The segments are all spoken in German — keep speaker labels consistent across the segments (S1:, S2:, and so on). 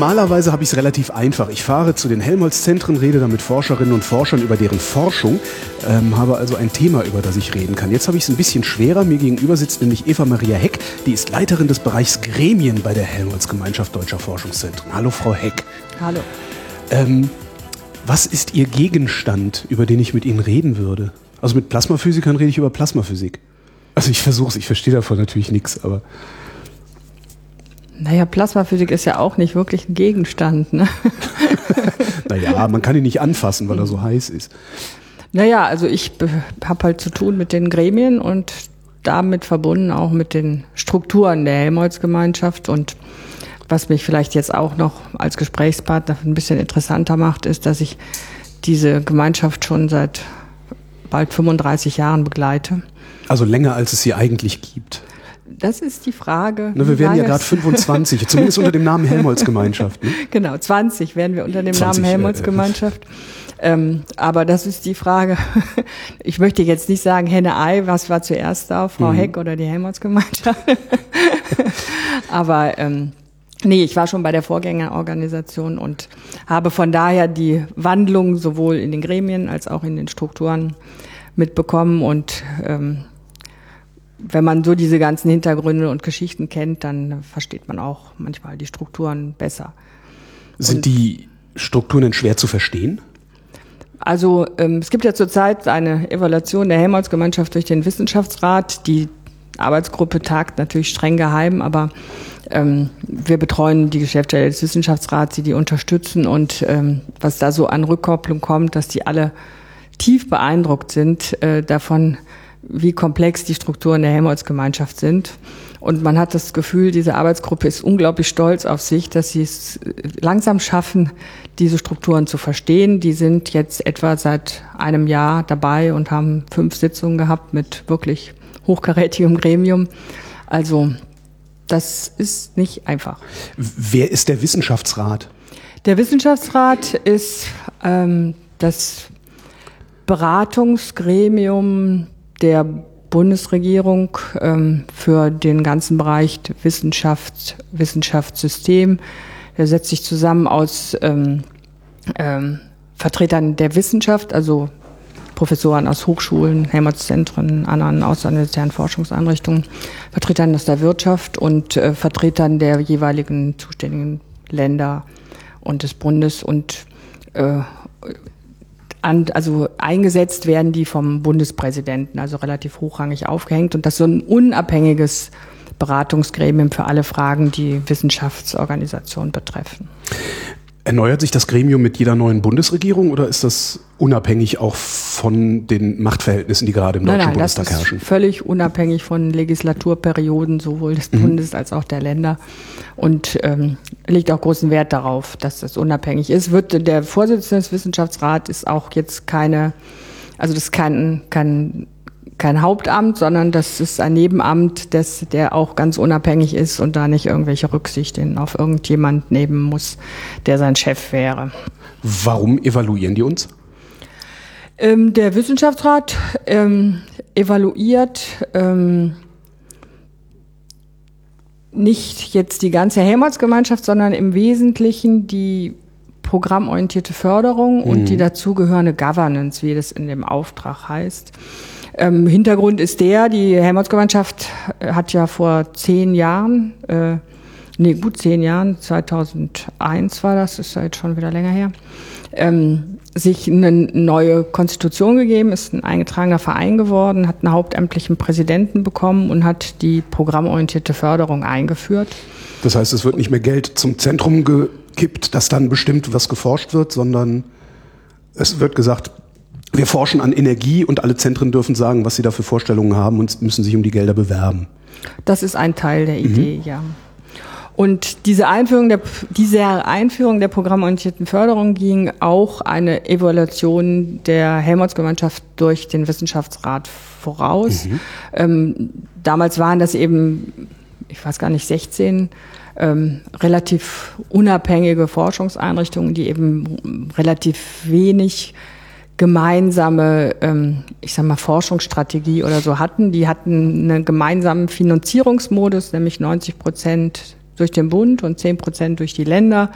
S1: Normalerweise habe ich es relativ einfach. Ich fahre zu den Helmholtz-Zentren, rede da mit Forscherinnen und Forschern über deren Forschung, ähm, habe also ein Thema, über das ich reden kann. Jetzt habe ich es ein bisschen schwerer. Mir gegenüber sitzt nämlich Eva Maria Heck, die ist Leiterin des Bereichs Gremien bei der Helmholtz-Gemeinschaft Deutscher Forschungszentren. Hallo, Frau Heck.
S2: Hallo.
S1: Ähm, was ist Ihr Gegenstand, über den ich mit Ihnen reden würde? Also mit Plasmaphysikern rede ich über Plasmaphysik. Also ich versuche es, ich verstehe davon natürlich nichts, aber...
S2: Naja, Plasmaphysik ist ja auch nicht wirklich ein Gegenstand. Ne?
S1: naja, man kann ihn nicht anfassen, weil er so heiß ist.
S2: Naja, also ich habe halt zu tun mit den Gremien und damit verbunden auch mit den Strukturen der Helmholtz-Gemeinschaft. Und was mich vielleicht jetzt auch noch als Gesprächspartner ein bisschen interessanter macht, ist, dass ich diese Gemeinschaft schon seit bald 35 Jahren begleite.
S1: Also länger, als es sie eigentlich gibt.
S2: Das ist die Frage.
S1: Na, wir werden ja gerade 25, zumindest unter dem Namen Helmholtz-Gemeinschaft. Ne?
S2: Genau, 20 werden wir unter dem 20, Namen Helmholtz-Gemeinschaft. Äh, ähm, aber das ist die Frage. Ich möchte jetzt nicht sagen Henne-Ei, was war zuerst da, Frau mhm. Heck oder die Helmholtz-Gemeinschaft. aber ähm, nee, ich war schon bei der Vorgängerorganisation und habe von daher die Wandlung sowohl in den Gremien als auch in den Strukturen mitbekommen und ähm, wenn man so diese ganzen Hintergründe und Geschichten kennt, dann versteht man auch manchmal die Strukturen besser.
S1: Sind und die Strukturen denn schwer zu verstehen?
S2: Also ähm, es gibt ja zurzeit eine Evaluation der Helmholtz-Gemeinschaft durch den Wissenschaftsrat. Die Arbeitsgruppe tagt natürlich streng geheim, aber ähm, wir betreuen die Geschäftsstelle des Wissenschaftsrats, die die unterstützen und ähm, was da so an Rückkopplung kommt, dass die alle tief beeindruckt sind äh, davon, wie komplex die Strukturen der Helmholtz-Gemeinschaft sind. Und man hat das Gefühl, diese Arbeitsgruppe ist unglaublich stolz auf sich, dass sie es langsam schaffen, diese Strukturen zu verstehen. Die sind jetzt etwa seit einem Jahr dabei und haben fünf Sitzungen gehabt mit wirklich hochkarätigem Gremium. Also das ist nicht einfach.
S1: Wer ist der Wissenschaftsrat?
S2: Der Wissenschaftsrat ist ähm, das Beratungsgremium der Bundesregierung ähm, für den ganzen Bereich Wissenschaft, Wissenschaftssystem. Der setzt sich zusammen aus ähm, ähm, Vertretern der Wissenschaft, also Professoren aus Hochschulen, Helmholtz-Zentren, anderen außeruniversitären Forschungseinrichtungen, Vertretern aus der Wirtschaft und äh, Vertretern der jeweiligen zuständigen Länder und des Bundes und äh, an, also eingesetzt werden die vom Bundespräsidenten, also relativ hochrangig aufgehängt und das ist so ein unabhängiges Beratungsgremium für alle Fragen, die Wissenschaftsorganisation betreffen.
S1: Erneuert sich das Gremium mit jeder neuen Bundesregierung oder ist das unabhängig auch von den Machtverhältnissen, die gerade im nein, Deutschen nein, Bundestag
S2: das
S1: herrschen?
S2: Ist völlig unabhängig von Legislaturperioden sowohl des mhm. Bundes als auch der Länder und ähm, legt auch großen Wert darauf, dass das unabhängig ist. Wird der Vorsitzende des Wissenschaftsrats ist auch jetzt keine, also das ist kein, kein kein Hauptamt, sondern das ist ein Nebenamt, das, der auch ganz unabhängig ist und da nicht irgendwelche Rücksichten auf irgendjemand nehmen muss, der sein Chef wäre.
S1: Warum evaluieren die uns?
S2: Ähm, der Wissenschaftsrat ähm, evaluiert ähm, nicht jetzt die ganze Helmholtz-Gemeinschaft, sondern im Wesentlichen die programmorientierte Förderung mhm. und die dazugehörende Governance, wie das in dem Auftrag heißt. Ähm, Hintergrund ist der, die Helmholtz-Gemeinschaft hat ja vor zehn Jahren, äh, nee, gut zehn Jahren, 2001 war das, ist ja jetzt schon wieder länger her, ähm, sich eine neue Konstitution gegeben, ist ein eingetragener Verein geworden, hat einen hauptamtlichen Präsidenten bekommen und hat die programmorientierte Förderung eingeführt.
S1: Das heißt, es wird nicht mehr Geld zum Zentrum gekippt, das dann bestimmt, was geforscht wird, sondern es wird gesagt, wir forschen an Energie und alle Zentren dürfen sagen, was sie da für Vorstellungen haben und müssen sich um die Gelder bewerben.
S2: Das ist ein Teil der Idee, mhm. ja. Und diese Einführung der, diese Einführung der programmorientierten Förderung ging auch eine Evaluation der Helmholtz-Gemeinschaft durch den Wissenschaftsrat voraus. Mhm. Ähm, damals waren das eben, ich weiß gar nicht, 16 ähm, relativ unabhängige Forschungseinrichtungen, die eben relativ wenig gemeinsame, ähm, ich sag mal, Forschungsstrategie oder so hatten. Die hatten einen gemeinsamen Finanzierungsmodus, nämlich 90 Prozent durch den Bund und 10 Prozent durch die Länder.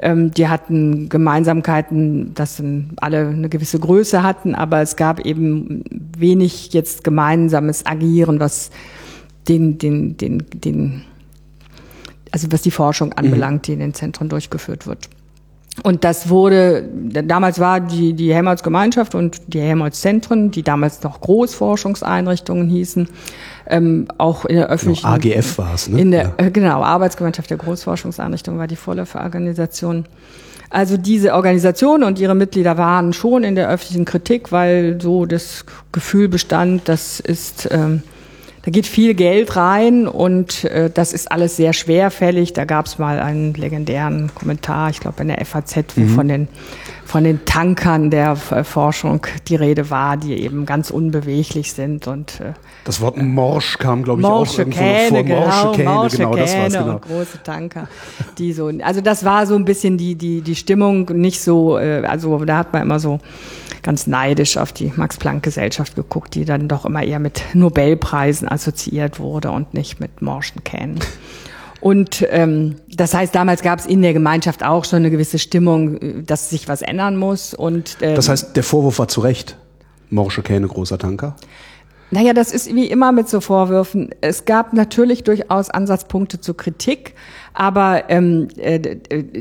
S2: Ähm, die hatten Gemeinsamkeiten, dass alle eine gewisse Größe hatten, aber es gab eben wenig jetzt gemeinsames Agieren, was den, den, den, den, also was die Forschung mhm. anbelangt, die in den Zentren durchgeführt wird. Und das wurde, damals war die, die Helmholtz-Gemeinschaft und die Helmholtz-Zentren, die damals noch Großforschungseinrichtungen hießen, ähm, auch in der öffentlichen...
S1: Genau, AGF war es, ne?
S2: In der, ja. äh, genau, Arbeitsgemeinschaft der Großforschungseinrichtungen war die Vorläuferorganisation. Also diese Organisation und ihre Mitglieder waren schon in der öffentlichen Kritik, weil so das Gefühl bestand, das ist... Ähm, da geht viel Geld rein und äh, das ist alles sehr schwerfällig. Da gab es mal einen legendären Kommentar, ich glaube in der FAZ, wo mhm. von den von den Tankern der Forschung die Rede war, die eben ganz unbeweglich sind und äh,
S1: das Wort Morsch kam, glaube ich,
S2: Morsche
S1: auch irgendwo
S2: Kähne,
S1: vor.
S2: Genau,
S1: Morsche Kähne,
S2: Morsche
S1: genau, das war's,
S2: Kähne
S1: genau.
S2: und große Tanker, die so, also das war so ein bisschen die die die Stimmung nicht so, äh, also da hat man immer so ganz neidisch auf die Max-Planck-Gesellschaft geguckt, die dann doch immer eher mit Nobelpreisen assoziiert wurde und nicht mit morschen Kähnen. Und ähm, das heißt, damals gab es in der Gemeinschaft auch schon eine gewisse Stimmung, dass sich was ändern muss. Und ähm,
S1: Das heißt, der Vorwurf war zu Recht. Morsche Kähne, großer Tanker.
S2: Naja, das ist wie immer mit so Vorwürfen. Es gab natürlich durchaus Ansatzpunkte zur Kritik, aber ähm, äh,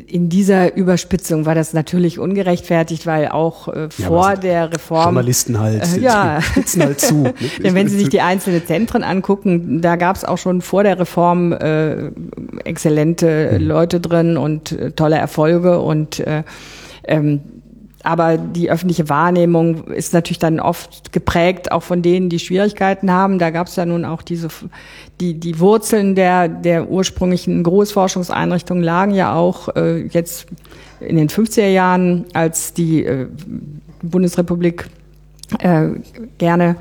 S2: in dieser Überspitzung war das natürlich ungerechtfertigt, weil auch äh, vor
S1: ja,
S2: der Reform
S1: Journalisten halt
S2: äh, ja.
S1: spitzen halt zu. Ne?
S2: Denn wenn Sie sich die einzelnen Zentren angucken, da gab es auch schon vor der Reform äh, exzellente mhm. Leute drin und äh, tolle Erfolge und äh, ähm, aber die öffentliche Wahrnehmung ist natürlich dann oft geprägt auch von denen, die Schwierigkeiten haben. Da gab es ja nun auch diese, die, die Wurzeln der, der ursprünglichen Großforschungseinrichtungen lagen ja auch äh, jetzt in den 50er Jahren, als die äh, Bundesrepublik äh, gerne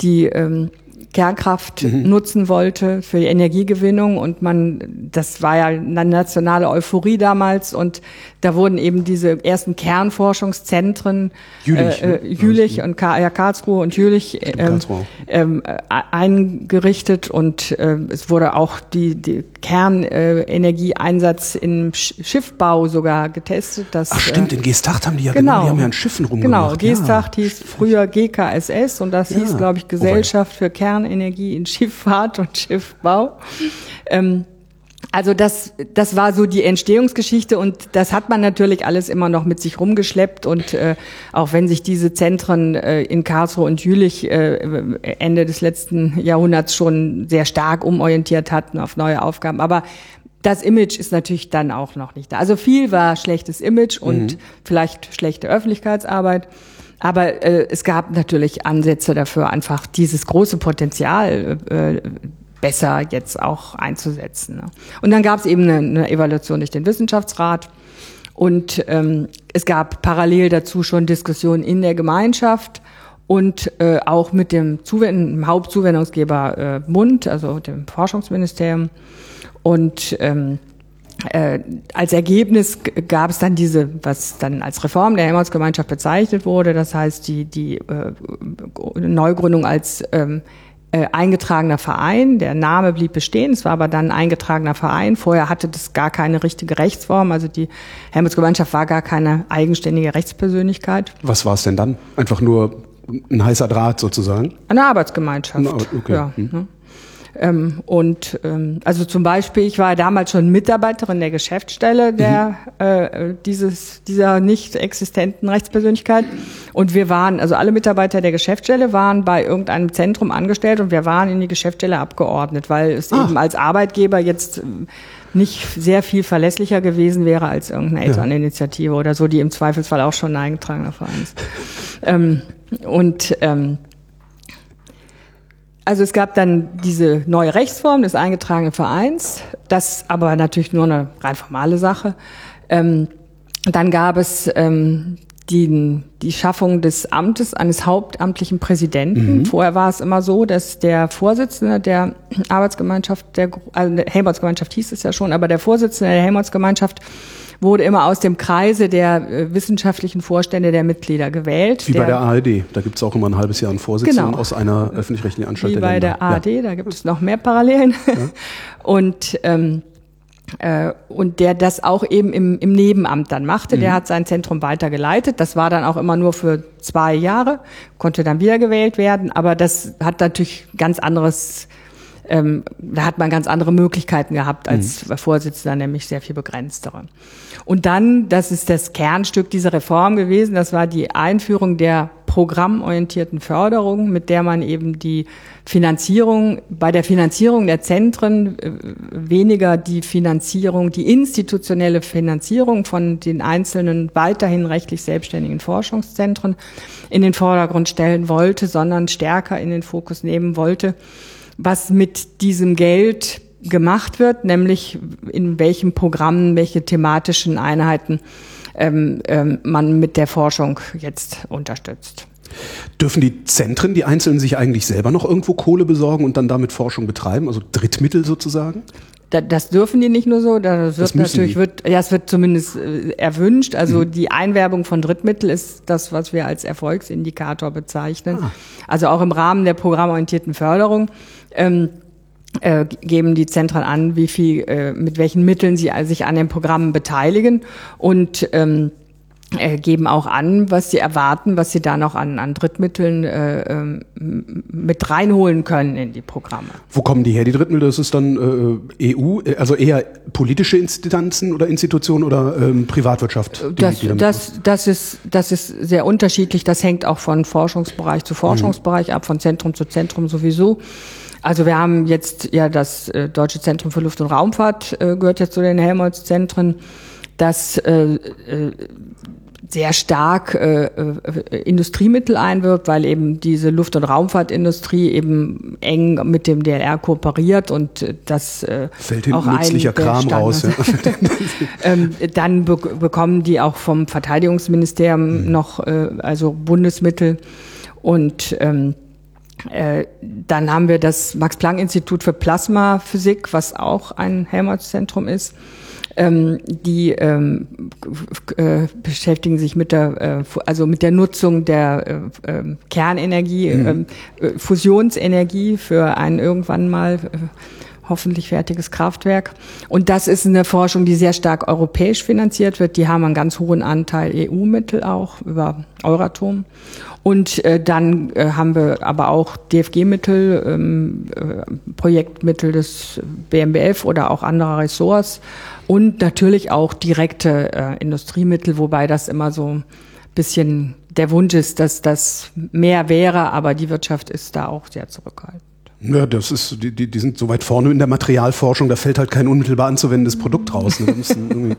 S2: die ähm, Kernkraft mhm. nutzen wollte für die Energiegewinnung und man, das war ja eine nationale Euphorie damals und da wurden eben diese ersten Kernforschungszentren
S1: Jülich,
S2: äh,
S1: ne?
S2: äh, Jülich und Ka ja, Karlsruhe und Jülich ähm, ähm, äh, eingerichtet und äh, es wurde auch die, die Kernenergieeinsatz im Schiffbau sogar getestet. Dass,
S1: Ach stimmt, in Geesthacht haben die ja
S2: genau,
S1: die haben ja an Schiffen rumgemacht.
S2: Genau, Geesthacht ja. hieß früher GKSS und das ja. hieß, glaube ich, Gesellschaft für Kernenergie in Schifffahrt und Schiffbau. Ähm, also das, das war so die Entstehungsgeschichte und das hat man natürlich alles immer noch mit sich rumgeschleppt und äh, auch wenn sich diese Zentren äh, in Karlsruhe und Jülich äh, Ende des letzten Jahrhunderts schon sehr stark umorientiert hatten auf neue Aufgaben, aber das Image ist natürlich dann auch noch nicht da. Also viel war schlechtes Image und mhm. vielleicht schlechte Öffentlichkeitsarbeit. Aber äh, es gab natürlich Ansätze dafür, einfach dieses große Potenzial äh, besser jetzt auch einzusetzen. Ne? Und dann gab es eben eine, eine, Evaluation durch den Wissenschaftsrat und ähm, es gab parallel dazu schon Diskussionen in der Gemeinschaft und äh, auch mit dem, Zuwend Hauptzuwendungsgeber äh, Bund, also dem Forschungsministerium. Und ähm, äh, als Ergebnis gab es dann diese, was dann als Reform der Helmholtz-Gemeinschaft bezeichnet wurde, das heißt die, die äh, Neugründung als ähm, äh, eingetragener Verein. Der Name blieb bestehen, es war aber dann ein eingetragener Verein. Vorher hatte das gar keine richtige Rechtsform, also die Helmholtz-Gemeinschaft war gar keine eigenständige Rechtspersönlichkeit.
S1: Was war es denn dann? Einfach nur ein heißer Draht sozusagen?
S2: Eine Arbeitsgemeinschaft.
S1: Okay.
S2: Ja,
S1: hm.
S2: ne? Ähm, und ähm, also zum Beispiel, ich war damals schon Mitarbeiterin der Geschäftsstelle der mhm. äh, dieses dieser nicht existenten Rechtspersönlichkeit und wir waren also alle Mitarbeiter der Geschäftsstelle waren bei irgendeinem Zentrum angestellt und wir waren in die Geschäftsstelle abgeordnet, weil es Ach. eben als Arbeitgeber jetzt ähm, nicht sehr viel verlässlicher gewesen wäre als irgendeine Elterninitiative ja. oder so, die im Zweifelsfall auch schon ein eingetragener Verein ist. ähm, und ähm, also es gab dann diese neue Rechtsform des eingetragenen Vereins, das aber natürlich nur eine rein formale Sache. Ähm, dann gab es ähm, die, die Schaffung des Amtes eines hauptamtlichen Präsidenten. Mhm. Vorher war es immer so, dass der Vorsitzende der Arbeitsgemeinschaft, der, also der Helmholtz-Gemeinschaft hieß es ja schon, aber der Vorsitzende der Helmholtz-Gemeinschaft wurde immer aus dem Kreise der äh, wissenschaftlichen Vorstände der Mitglieder gewählt.
S1: Wie bei der ARD, da gibt es auch immer ein halbes Jahr einen Vorsitzenden genau. aus einer öffentlich-rechtlichen Anstalt.
S2: Wie bei der, der ARD, ja. da gibt es noch mehr Parallelen. Ja. Und ähm, äh, und der das auch eben im, im Nebenamt dann machte. Mhm. Der hat sein Zentrum weitergeleitet. Das war dann auch immer nur für zwei Jahre, konnte dann wiedergewählt werden. Aber das hat natürlich ganz anderes, ähm, da hat man ganz andere Möglichkeiten gehabt als mhm. Vorsitzender, nämlich sehr viel begrenztere. Und dann, das ist das Kernstück dieser Reform gewesen, das war die Einführung der programmorientierten Förderung, mit der man eben die Finanzierung, bei der Finanzierung der Zentren äh, weniger die Finanzierung, die institutionelle Finanzierung von den einzelnen weiterhin rechtlich selbstständigen Forschungszentren in den Vordergrund stellen wollte, sondern stärker in den Fokus nehmen wollte, was mit diesem Geld gemacht wird, nämlich in welchen Programmen, welche thematischen Einheiten ähm, ähm, man mit der Forschung jetzt unterstützt.
S1: Dürfen die Zentren, die Einzelnen, sich eigentlich selber noch irgendwo Kohle besorgen und dann damit Forschung betreiben, also Drittmittel sozusagen?
S2: das dürfen die nicht nur so, das wird das natürlich, wird, ja, es wird zumindest äh, erwünscht. Also mhm. die Einwerbung von Drittmittel ist das, was wir als Erfolgsindikator bezeichnen. Ah. Also auch im Rahmen der programmorientierten Förderung. Ähm, äh, geben die Zentren an, wie viel, äh, mit welchen Mitteln sie sich an den Programmen beteiligen und ähm, äh, geben auch an, was sie erwarten, was sie da noch an, an Drittmitteln äh, ähm, mit reinholen können in die Programme.
S1: Wo kommen die her, die Drittmittel? Das ist dann äh, EU, also eher politische Instanzen oder Institutionen oder ähm, Privatwirtschaft?
S2: Das, das, das, ist, das ist sehr unterschiedlich. Das hängt auch von Forschungsbereich zu Forschungsbereich mhm. ab, von Zentrum zu Zentrum sowieso. Also wir haben jetzt ja das äh, Deutsche Zentrum für Luft- und Raumfahrt äh, gehört jetzt zu den Helmholtz-Zentren, das äh, äh, sehr stark äh, äh, Industriemittel einwirbt, weil eben diese Luft- und Raumfahrtindustrie eben eng mit dem DLR kooperiert und das
S1: fällt hinten auch nützlicher Kram raus. Ja.
S2: ähm, dann be bekommen die auch vom Verteidigungsministerium mhm. noch also Bundesmittel und ähm, äh, dann haben wir das Max-Planck-Institut für Plasmaphysik, was auch ein Helmholtz-Zentrum ist. Ähm, die ähm, äh, beschäftigen sich mit der, äh, also mit der Nutzung der äh, ähm, Kernenergie, mhm. Ähm, äh, Fusionsenergie für ein irgendwann mal äh, hoffentlich fertiges Kraftwerk. Und das ist eine Forschung, die sehr stark europäisch finanziert wird. Die haben einen ganz hohen Anteil EU-Mittel auch über Euratom. Und äh, dann äh, haben wir aber auch DFG-Mittel, ähm, äh, Projektmittel des BMBF oder auch anderer Ressorts und natürlich auch direkte äh, Industriemittel, wobei das immer so ein bisschen der Wunsch ist, dass das mehr wäre, aber die Wirtschaft ist da auch sehr zurückhaltend.
S1: Ja, das ist, die, die, die sind so weit vorne in der Materialforschung, da fällt halt kein unmittelbar anzuwendendes Produkt raus. Ne?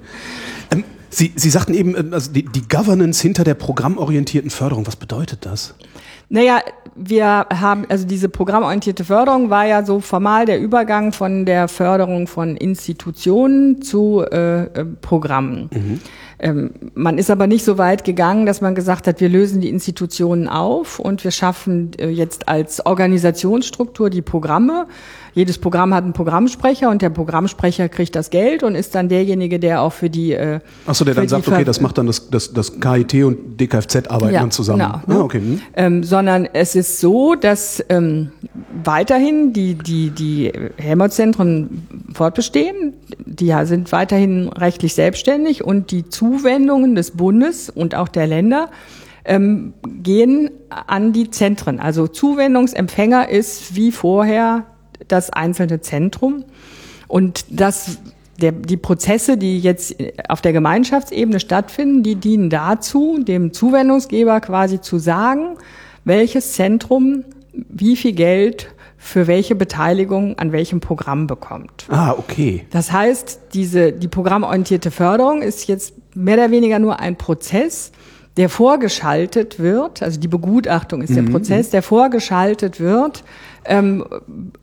S1: ähm, Sie, Sie sagten eben, äh, also die, die Governance hinter der programmorientierten Förderung, was bedeutet das?
S2: Naja, wir haben, also diese programmorientierte Förderung war ja so formal der Übergang von der Förderung von Institutionen zu äh, äh Programmen. Mhm. Ähm, man ist aber nicht so weit gegangen, dass man gesagt hat, wir lösen die Institutionen auf und wir schaffen äh, jetzt als Organisationsstruktur die Programme. Jedes Programm hat einen Programmsprecher und der Programmsprecher kriegt das Geld und ist dann derjenige, der auch für die. Äh,
S1: Achso, der dann sagt, okay, das macht dann das, das, das KIT und DKFZ arbeiten ja, dann zusammen. Genau,
S2: ne? ah, okay. Hm. Ähm, sondern es ist so, dass ähm, weiterhin die, die, die Helmholtz-Zentren fortbestehen. Die sind weiterhin rechtlich selbstständig und die Zuwendungen des Bundes und auch der Länder ähm, gehen an die Zentren. Also Zuwendungsempfänger ist wie vorher das einzelne Zentrum. Und das, der, die Prozesse, die jetzt auf der Gemeinschaftsebene stattfinden, die dienen dazu, dem Zuwendungsgeber quasi zu sagen, welches Zentrum wie viel Geld für welche Beteiligung an welchem Programm bekommt.
S1: Ah, okay.
S2: Das heißt, diese, die programmorientierte Förderung ist jetzt mehr oder weniger nur ein Prozess, der vorgeschaltet wird, also die Begutachtung ist der mhm. Prozess, der vorgeschaltet wird ähm,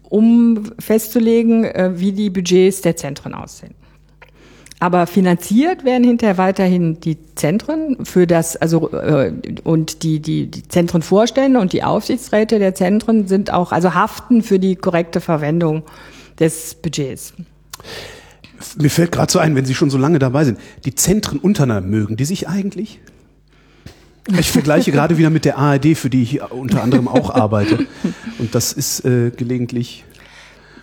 S2: um festzulegen, äh, wie die Budgets der Zentren aussehen. Aber finanziert werden hinterher weiterhin die Zentren für das, also äh, und die, die, die Zentrenvorstände und die Aufsichtsräte der Zentren sind auch, also haften für die korrekte Verwendung des Budgets.
S1: Mir fällt gerade so ein, wenn Sie schon so lange dabei sind, die Zentren untereinander mögen die sich eigentlich? Ich vergleiche gerade wieder mit der ARD, für die ich unter anderem auch arbeite. Und das ist äh, gelegentlich.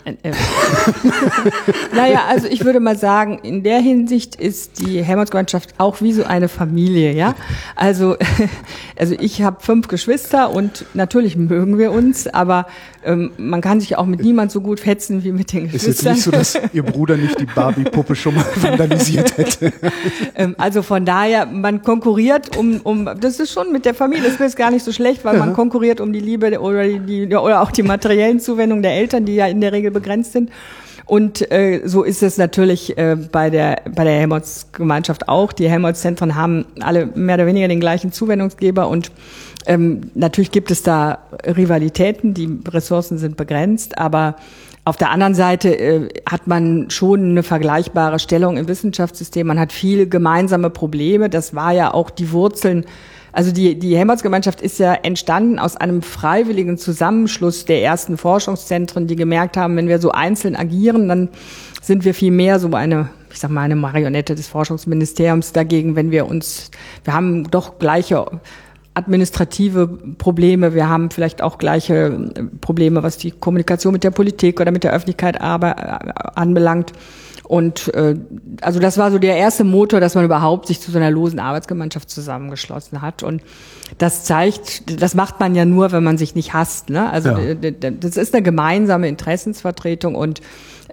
S2: naja, also ich würde mal sagen, in der Hinsicht ist die Helmholtz-Gemeinschaft auch wie so eine Familie, ja. Also, also ich habe fünf Geschwister und natürlich mögen wir uns, aber ähm, man kann sich auch mit niemand so gut fetzen wie mit den Geschwistern.
S1: Ist jetzt nicht so, dass Ihr Bruder nicht die Barbie-Puppe schon mal vandalisiert hätte.
S2: ähm, also von daher, man konkurriert um, um, das ist schon mit der Familie, das ist gar nicht so schlecht, weil ja. man konkurriert um die Liebe oder die, oder auch die materiellen Zuwendungen der Eltern, die ja in der Regel begrenzt sind. Und äh, so ist es natürlich äh, bei der bei der Helmholtz-Gemeinschaft auch. Die Helmholtz-Zentren haben alle mehr oder weniger den gleichen Zuwendungsgeber und ähm, natürlich gibt es da Rivalitäten, die Ressourcen sind begrenzt, aber auf der anderen Seite äh, hat man schon eine vergleichbare Stellung im Wissenschaftssystem. Man hat viele gemeinsame Probleme. Das war ja auch die Wurzeln also die, die Helmholtz-Gemeinschaft ist ja entstanden aus einem freiwilligen Zusammenschluss der ersten Forschungszentren, die gemerkt haben, wenn wir so einzeln agieren, dann sind wir viel mehr so eine, ich sag mal, eine Marionette des Forschungsministeriums dagegen, wenn wir uns, wir haben doch gleiche administrative Probleme, wir haben vielleicht auch gleiche Probleme, was die Kommunikation mit der Politik oder mit der Öffentlichkeit aber, äh, anbelangt. Und äh, also das war so der erste Motor, dass man überhaupt sich zu so einer losen Arbeitsgemeinschaft zusammengeschlossen hat. Und das zeigt, das macht man ja nur, wenn man sich nicht hasst. Ne? Also ja. das ist eine gemeinsame Interessensvertretung und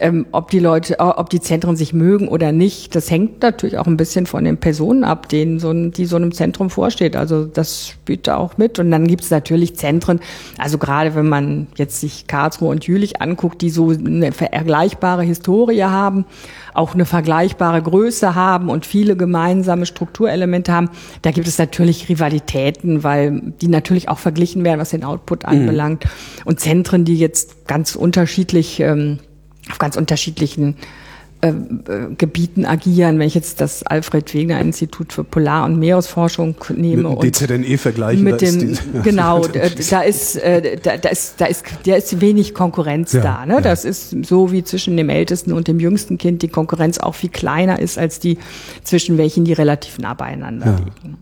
S2: ähm, ob die Leute, ob die Zentren sich mögen oder nicht, das hängt natürlich auch ein bisschen von den Personen ab, denen so ein, die so einem Zentrum vorsteht. Also das spielt da auch mit. Und dann gibt es natürlich Zentren, also gerade wenn man jetzt sich Karlsruhe und Jülich anguckt, die so eine vergleichbare Historie haben, auch eine vergleichbare Größe haben und viele gemeinsame Strukturelemente haben, da gibt es natürlich Rivalitäten, weil die natürlich auch verglichen werden, was den Output mhm. anbelangt. Mhm. Und Zentren, die jetzt ganz unterschiedlich ähm, auf ganz unterschiedlichen äh, äh, Gebieten agieren. Wenn ich jetzt das Alfred Wegener Institut für Polar- und Meeresforschung nehme
S1: mit dem DZNE vergleichen,
S2: mit dem die, genau, da ist äh, da, da ist da ist da ist wenig Konkurrenz ja, da. Ne? Ja. Das ist so wie zwischen dem ältesten und dem jüngsten Kind die Konkurrenz auch viel kleiner ist als die zwischen welchen die relativ nah beieinander ja. liegen.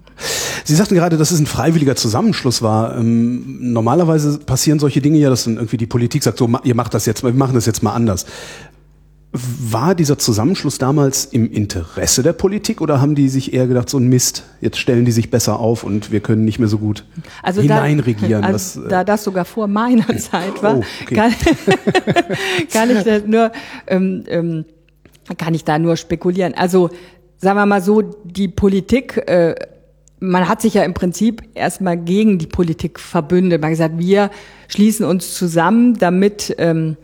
S1: Sie sagten gerade, dass es ein freiwilliger Zusammenschluss war. Ähm, normalerweise passieren solche Dinge ja, dass dann irgendwie die Politik sagt, so, ihr macht das jetzt, wir machen das jetzt mal anders. War dieser Zusammenschluss damals im Interesse der Politik oder haben die sich eher gedacht, so ein Mist, jetzt stellen die sich besser auf und wir können nicht mehr so gut also hineinregieren?
S2: Da, also was, da das sogar vor meiner Zeit war, oh, okay. kann, kann, ich das nur, ähm, ähm, kann ich da nur spekulieren. Also sagen wir mal so, die Politik äh, man hat sich ja im Prinzip erstmal gegen die Politik verbündet. Man hat gesagt, wir schließen uns zusammen, damit, ähm,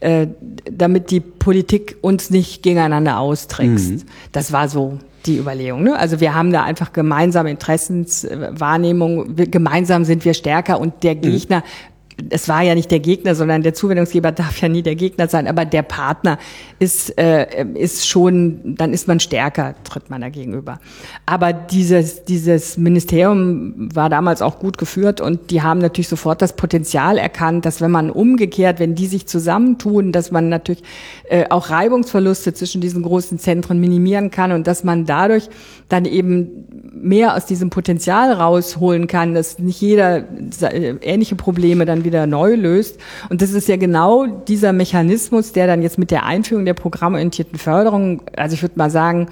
S2: äh, damit die Politik uns nicht gegeneinander austrickst. Mhm. Das war so die Überlegung. Ne? Also wir haben da einfach gemeinsame Interessenswahrnehmung. gemeinsam sind wir stärker und der mhm. Es war ja nicht der Gegner, sondern der Zuwendungsgeber darf ja nie der Gegner sein, aber der Partner ist, äh, ist schon, dann ist man stärker, tritt man da gegenüber. Aber dieses, dieses Ministerium war damals auch gut geführt und die haben natürlich sofort das Potenzial erkannt, dass wenn man umgekehrt, wenn die sich zusammentun, dass man natürlich äh, auch Reibungsverluste zwischen diesen großen Zentren minimieren kann und dass man dadurch dann eben mehr aus diesem Potenzial rausholen kann, dass nicht jeder äh, ähnliche Probleme dann wieder neu löst. Und das ist ja genau dieser Mechanismus, der dann jetzt mit der Einführung der programmorientierten Förderung, also ich würde mal sagen,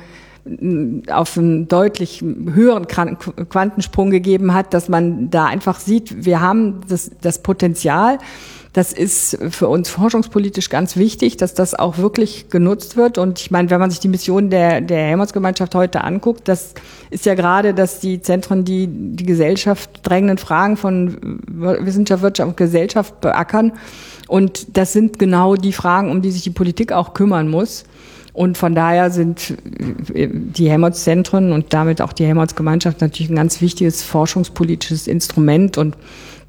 S2: auf einen deutlich höheren Quantensprung gegeben hat, dass man da einfach sieht, wir haben das, das Potenzial, das ist für uns forschungspolitisch ganz wichtig, dass das auch wirklich genutzt wird. Und ich meine, wenn man sich die Mission der, der Helmholtz-Gemeinschaft heute anguckt, das ist ja gerade, dass die Zentren, die die Gesellschaft drängenden Fragen von Wissenschaft, Wirtschaft und Gesellschaft beackern. Und das sind genau die Fragen, um die sich die Politik auch kümmern muss. Und von daher sind äh, die Helmholtz-Zentren und damit auch die Helmholtz-Gemeinschaft natürlich ein ganz wichtiges forschungspolitisches Instrument. Und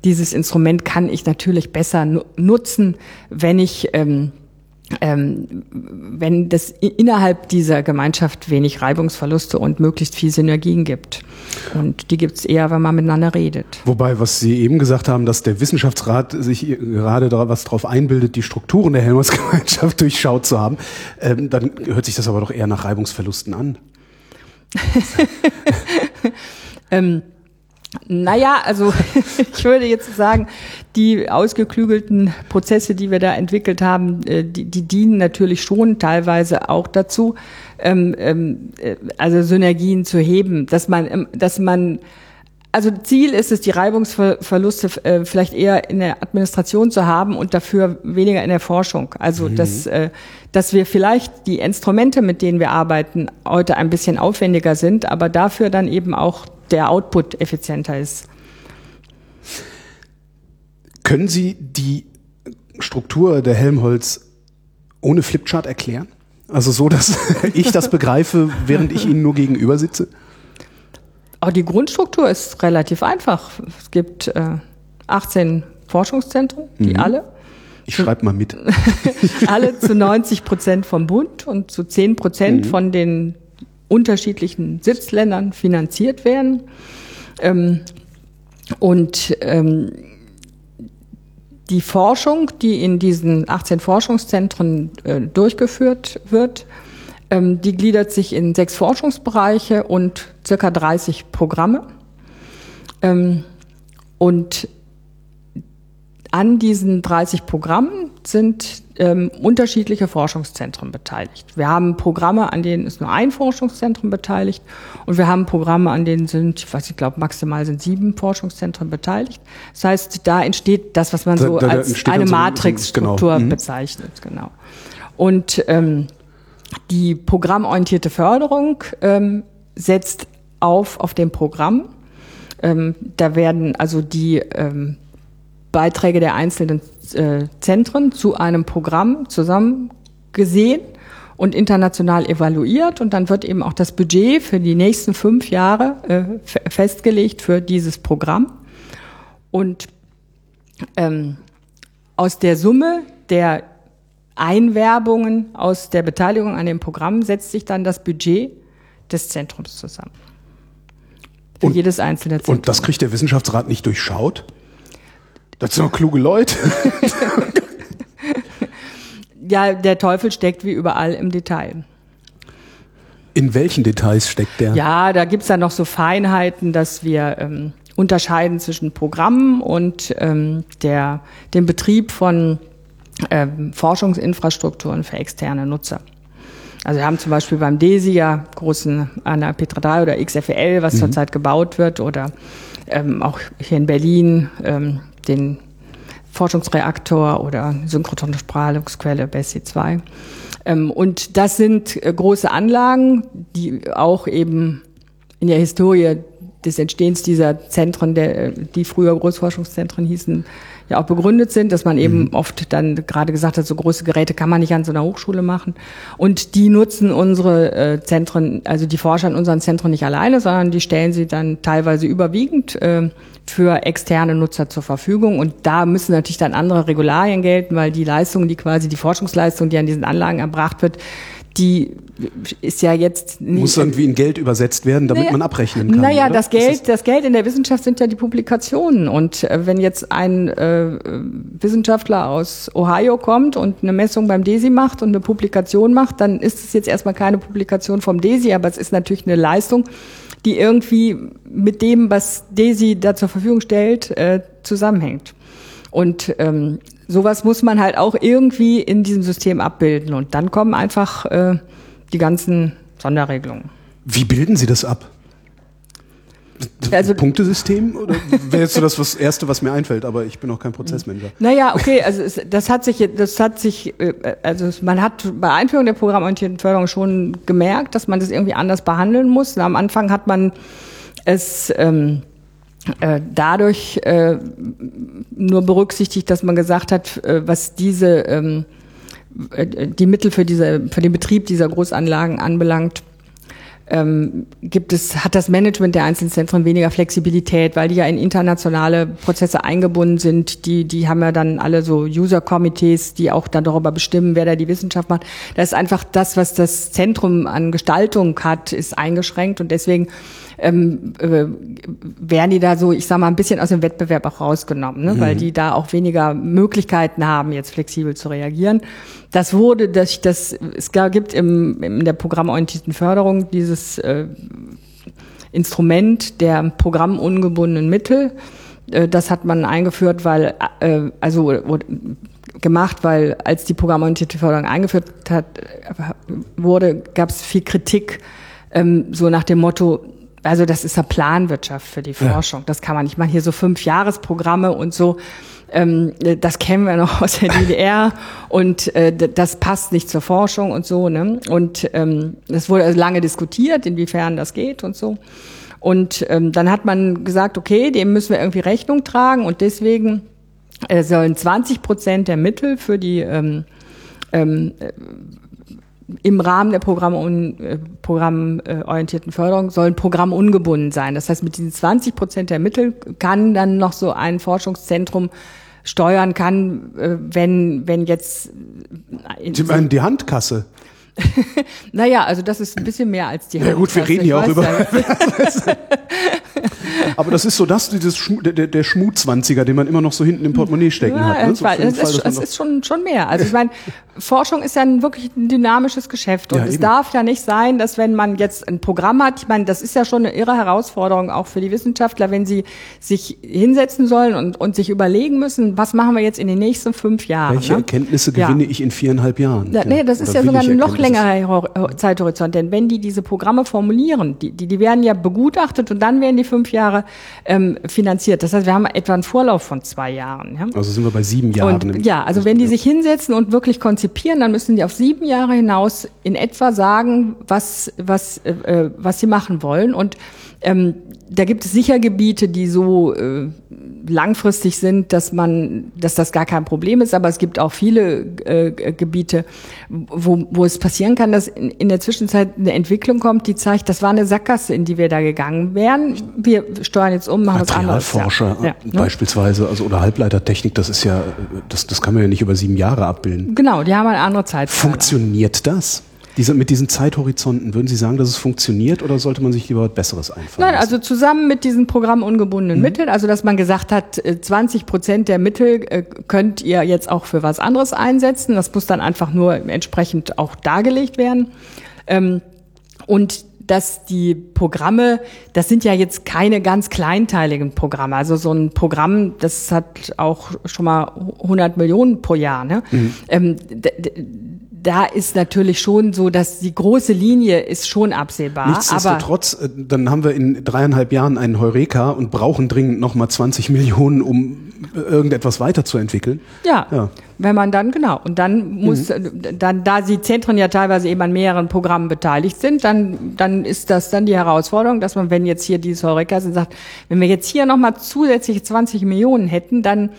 S2: dieses Instrument kann ich natürlich besser nutzen, wenn ich ähm, ähm, wenn das innerhalb dieser Gemeinschaft wenig Reibungsverluste und möglichst viel Synergien gibt. Und die gibt es eher, wenn man miteinander redet.
S1: Wobei, was Sie eben gesagt haben, dass der Wissenschaftsrat sich gerade da was drauf einbildet, die Strukturen der Helmholtz-Gemeinschaft durchschaut zu haben, ähm, dann hört sich das aber doch eher nach Reibungsverlusten an.
S2: ähm, naja, also ich würde jetzt sagen, die ausgeklügelten Prozesse, die wir da entwickelt haben, äh, die, die dienen natürlich schon teilweise auch dazu, ähm, ähm, äh, also Synergien zu heben, dass man, ähm, dass man also Ziel ist es, die Reibungsverluste äh, vielleicht eher in der Administration zu haben und dafür weniger in der Forschung. Also mhm. dass, äh, dass wir vielleicht die Instrumente, mit denen wir arbeiten, heute ein bisschen aufwendiger sind, aber dafür dann eben auch der Output effizienter ist.
S1: Können Sie die Struktur der Helmholtz ohne Flipchart erklären? Also so, dass ich das begreife, während ich Ihnen nur gegenüber sitze?
S2: Oh, die Grundstruktur ist relativ einfach. Es gibt äh, 18 Forschungszentren, die mhm. alle.
S1: Ich schreibe mal mit.
S2: alle zu 90 Prozent vom Bund und zu 10 Prozent mhm. von den unterschiedlichen Sitzländern finanziert werden. Ähm, und ähm, die Forschung, die in diesen 18 Forschungszentren äh, durchgeführt wird, ähm, die gliedert sich in sechs Forschungsbereiche und circa 30 Programme. Ähm, und an diesen 30 Programmen sind ähm, unterschiedliche Forschungszentren beteiligt. Wir haben Programme, an denen ist nur ein Forschungszentrum beteiligt und wir haben Programme, an denen sind, ich weiß, ich glaube, maximal sind sieben Forschungszentren beteiligt. Das heißt, da entsteht das, was man so da, da als eine so Matrixstruktur genau. Mhm. bezeichnet, genau. Und ähm, die programmorientierte Förderung ähm, setzt auf auf dem Programm. Ähm, da werden also die ähm, Beiträge der einzelnen äh, Zentren zu einem Programm zusammen gesehen und international evaluiert und dann wird eben auch das Budget für die nächsten fünf Jahre äh, festgelegt für dieses Programm. Und ähm, aus der Summe der Einwerbungen aus der Beteiligung an dem Programm setzt sich dann das Budget des Zentrums zusammen.
S1: Für und, jedes einzelne Zentrum. Und das kriegt der Wissenschaftsrat nicht durchschaut? Das sind doch kluge Leute.
S2: ja, der Teufel steckt wie überall im Detail.
S1: In welchen Details steckt der?
S2: Ja, da gibt's dann noch so Feinheiten, dass wir ähm, unterscheiden zwischen Programmen und ähm, der, dem Betrieb von ähm, Forschungsinfrastrukturen für externe Nutzer. Also wir haben zum Beispiel beim DESI ja großen an der Petra 3 oder XFL, was mhm. zurzeit gebaut wird, oder ähm, auch hier in Berlin ähm, den Forschungsreaktor oder synchrotone Strahlungsquelle BESSI 2. Ähm, und das sind äh, große Anlagen, die auch eben in der Historie des Entstehens dieser Zentren, äh, die früher Großforschungszentren hießen, ja auch begründet sind, dass man eben mhm. oft dann gerade gesagt hat, so große Geräte kann man nicht an so einer Hochschule machen. Und die nutzen unsere äh, Zentren, also die Forscher in unseren Zentren nicht alleine, sondern die stellen sie dann teilweise überwiegend äh, für externe Nutzer zur Verfügung. Und da müssen natürlich dann andere Regularien gelten, weil die Leistung, die quasi die Forschungsleistung, die an diesen Anlagen erbracht wird, die ist ja jetzt
S1: nicht. Muss irgendwie in Geld übersetzt werden, damit naja, man abrechnen kann.
S2: Naja, oder? das Geld, das Geld in der Wissenschaft sind ja die Publikationen. Und äh, wenn jetzt ein äh, Wissenschaftler aus Ohio kommt und eine Messung beim DESI macht und eine Publikation macht, dann ist es jetzt erstmal keine Publikation vom DESI, aber es ist natürlich eine Leistung, die irgendwie mit dem, was DESI da zur Verfügung stellt, äh, zusammenhängt. Und ähm, sowas muss man halt auch irgendwie in diesem System abbilden. Und dann kommen einfach äh, die ganzen Sonderregelungen.
S1: Wie bilden Sie das ab? Also, Punktesystem? Oder wäre jetzt so das was Erste, was mir einfällt, aber ich bin auch kein Prozessmanager.
S2: Naja, okay, also es, das hat sich, das hat sich, äh, also man hat bei Einführung der programmorientierten Förderung schon gemerkt, dass man das irgendwie anders behandeln muss. Am Anfang hat man es ähm, äh, dadurch äh, nur berücksichtigt, dass man gesagt hat, äh, was diese ähm, äh, die Mittel für diese für den Betrieb dieser Großanlagen anbelangt, ähm, gibt es, hat das Management der einzelnen Zentren weniger Flexibilität, weil die ja in internationale Prozesse eingebunden sind. Die, die haben ja dann alle so User-Komitees, die auch dann darüber bestimmen, wer da die Wissenschaft macht. Da ist einfach das, was das Zentrum an Gestaltung hat, ist eingeschränkt und deswegen ähm, äh, werden die da so, ich sag mal, ein bisschen aus dem Wettbewerb auch rausgenommen, ne? Mhm. weil die da auch weniger Möglichkeiten haben, jetzt flexibel zu reagieren. Das wurde, dass das, es gibt im, in der programmorientierten Förderung dieses äh, Instrument der programmungebundenen Mittel. Äh, das hat man eingeführt, weil, äh, also gemacht, weil als die programmorientierte Förderung eingeführt hat, wurde, gab es viel Kritik, ähm, so nach dem Motto, also das ist ja Planwirtschaft für die Forschung. Ja. Das kann man nicht machen. Hier so fünf Jahresprogramme und so. Ähm, das kennen wir noch aus der DDR und äh, das passt nicht zur Forschung und so. Ne? Und ähm, das wurde also lange diskutiert, inwiefern das geht und so. Und ähm, dann hat man gesagt, okay, dem müssen wir irgendwie Rechnung tragen und deswegen äh, sollen 20 Prozent der Mittel für die ähm, ähm, im Rahmen der Programm, äh, programmorientierten Förderung sollen programmungebunden sein. Das heißt, mit diesen 20 Prozent der Mittel kann dann noch so ein Forschungszentrum steuern kann, äh, wenn, wenn jetzt.
S1: Sie meinen die Handkasse?
S2: naja, also das ist ein bisschen mehr als die
S1: Handkasse. Ja gut, wir reden hier auch über. Aber das ist so das, dieses Schmu der, der Schmutzwanziger, den man immer noch so hinten im Portemonnaie stecken ja, hat. Ne? So
S2: Fall, es, Fall, ist, es ist schon, schon mehr. Also ich meine, Forschung ist ja ein wirklich ein dynamisches Geschäft und ja, es eben. darf ja nicht sein, dass wenn man jetzt ein Programm hat, ich meine, das ist ja schon eine irre Herausforderung auch für die Wissenschaftler, wenn sie sich hinsetzen sollen und, und sich überlegen müssen, was machen wir jetzt in den nächsten fünf Jahren.
S1: Welche ne? Erkenntnisse gewinne ja. ich in viereinhalb Jahren?
S2: Ja, nee, das ist ja sogar noch längerer Zeithorizont, denn wenn die diese Programme formulieren, die, die, die werden ja begutachtet und dann werden die fünf Jahre ähm, finanziert. Das heißt, wir haben etwa einen Vorlauf von zwei Jahren. Ja?
S1: Also sind wir bei sieben Jahren.
S2: Und, ja, also wenn die sich hinsetzen und wirklich konzipieren, dann müssen die auf sieben Jahre hinaus in etwa sagen, was, was, äh, was sie machen wollen. Und ähm, da gibt es sicher Gebiete, die so äh, langfristig sind, dass man, dass das gar kein Problem ist. Aber es gibt auch viele äh, Gebiete, wo, wo es passieren kann, dass in, in, der Zwischenzeit eine Entwicklung kommt, die zeigt, das war eine Sackgasse, in die wir da gegangen wären. Wir steuern jetzt um, machen was anderes.
S1: Materialforscher ja. ja, ne? beispielsweise, also oder Halbleitertechnik, das ist ja, das, das kann man ja nicht über sieben Jahre abbilden.
S2: Genau, die haben eine andere Zeit.
S1: Funktioniert das? Diese, mit diesen Zeithorizonten, würden Sie sagen, dass es funktioniert oder sollte man sich lieber was Besseres einfallen?
S2: Nein, also zusammen mit diesen programmungebundenen mhm. Mitteln, also dass man gesagt hat, 20 äh, Prozent der Mittel äh, könnt ihr jetzt auch für was anderes einsetzen. Das muss dann einfach nur entsprechend auch dargelegt werden. Ähm, und dass die Programme, das sind ja jetzt keine ganz kleinteiligen Programme. Also so ein Programm, das hat auch schon mal 100 Millionen pro Jahr. Ne? Mhm. Ähm, da ist natürlich schon so, dass die große Linie ist schon absehbar.
S1: Nichtsdestotrotz, aber, äh, dann haben wir in dreieinhalb Jahren einen Heureka und brauchen dringend nochmal 20 Millionen, um irgendetwas weiterzuentwickeln.
S2: Ja, ja, wenn man dann, genau. Und dann muss, mhm. dann, da die Zentren ja teilweise eben an mehreren Programmen beteiligt sind, dann, dann ist das dann die Herausforderung, dass man, wenn jetzt hier dieses Heureka sind, sagt, wenn wir jetzt hier nochmal zusätzliche 20 Millionen hätten, dann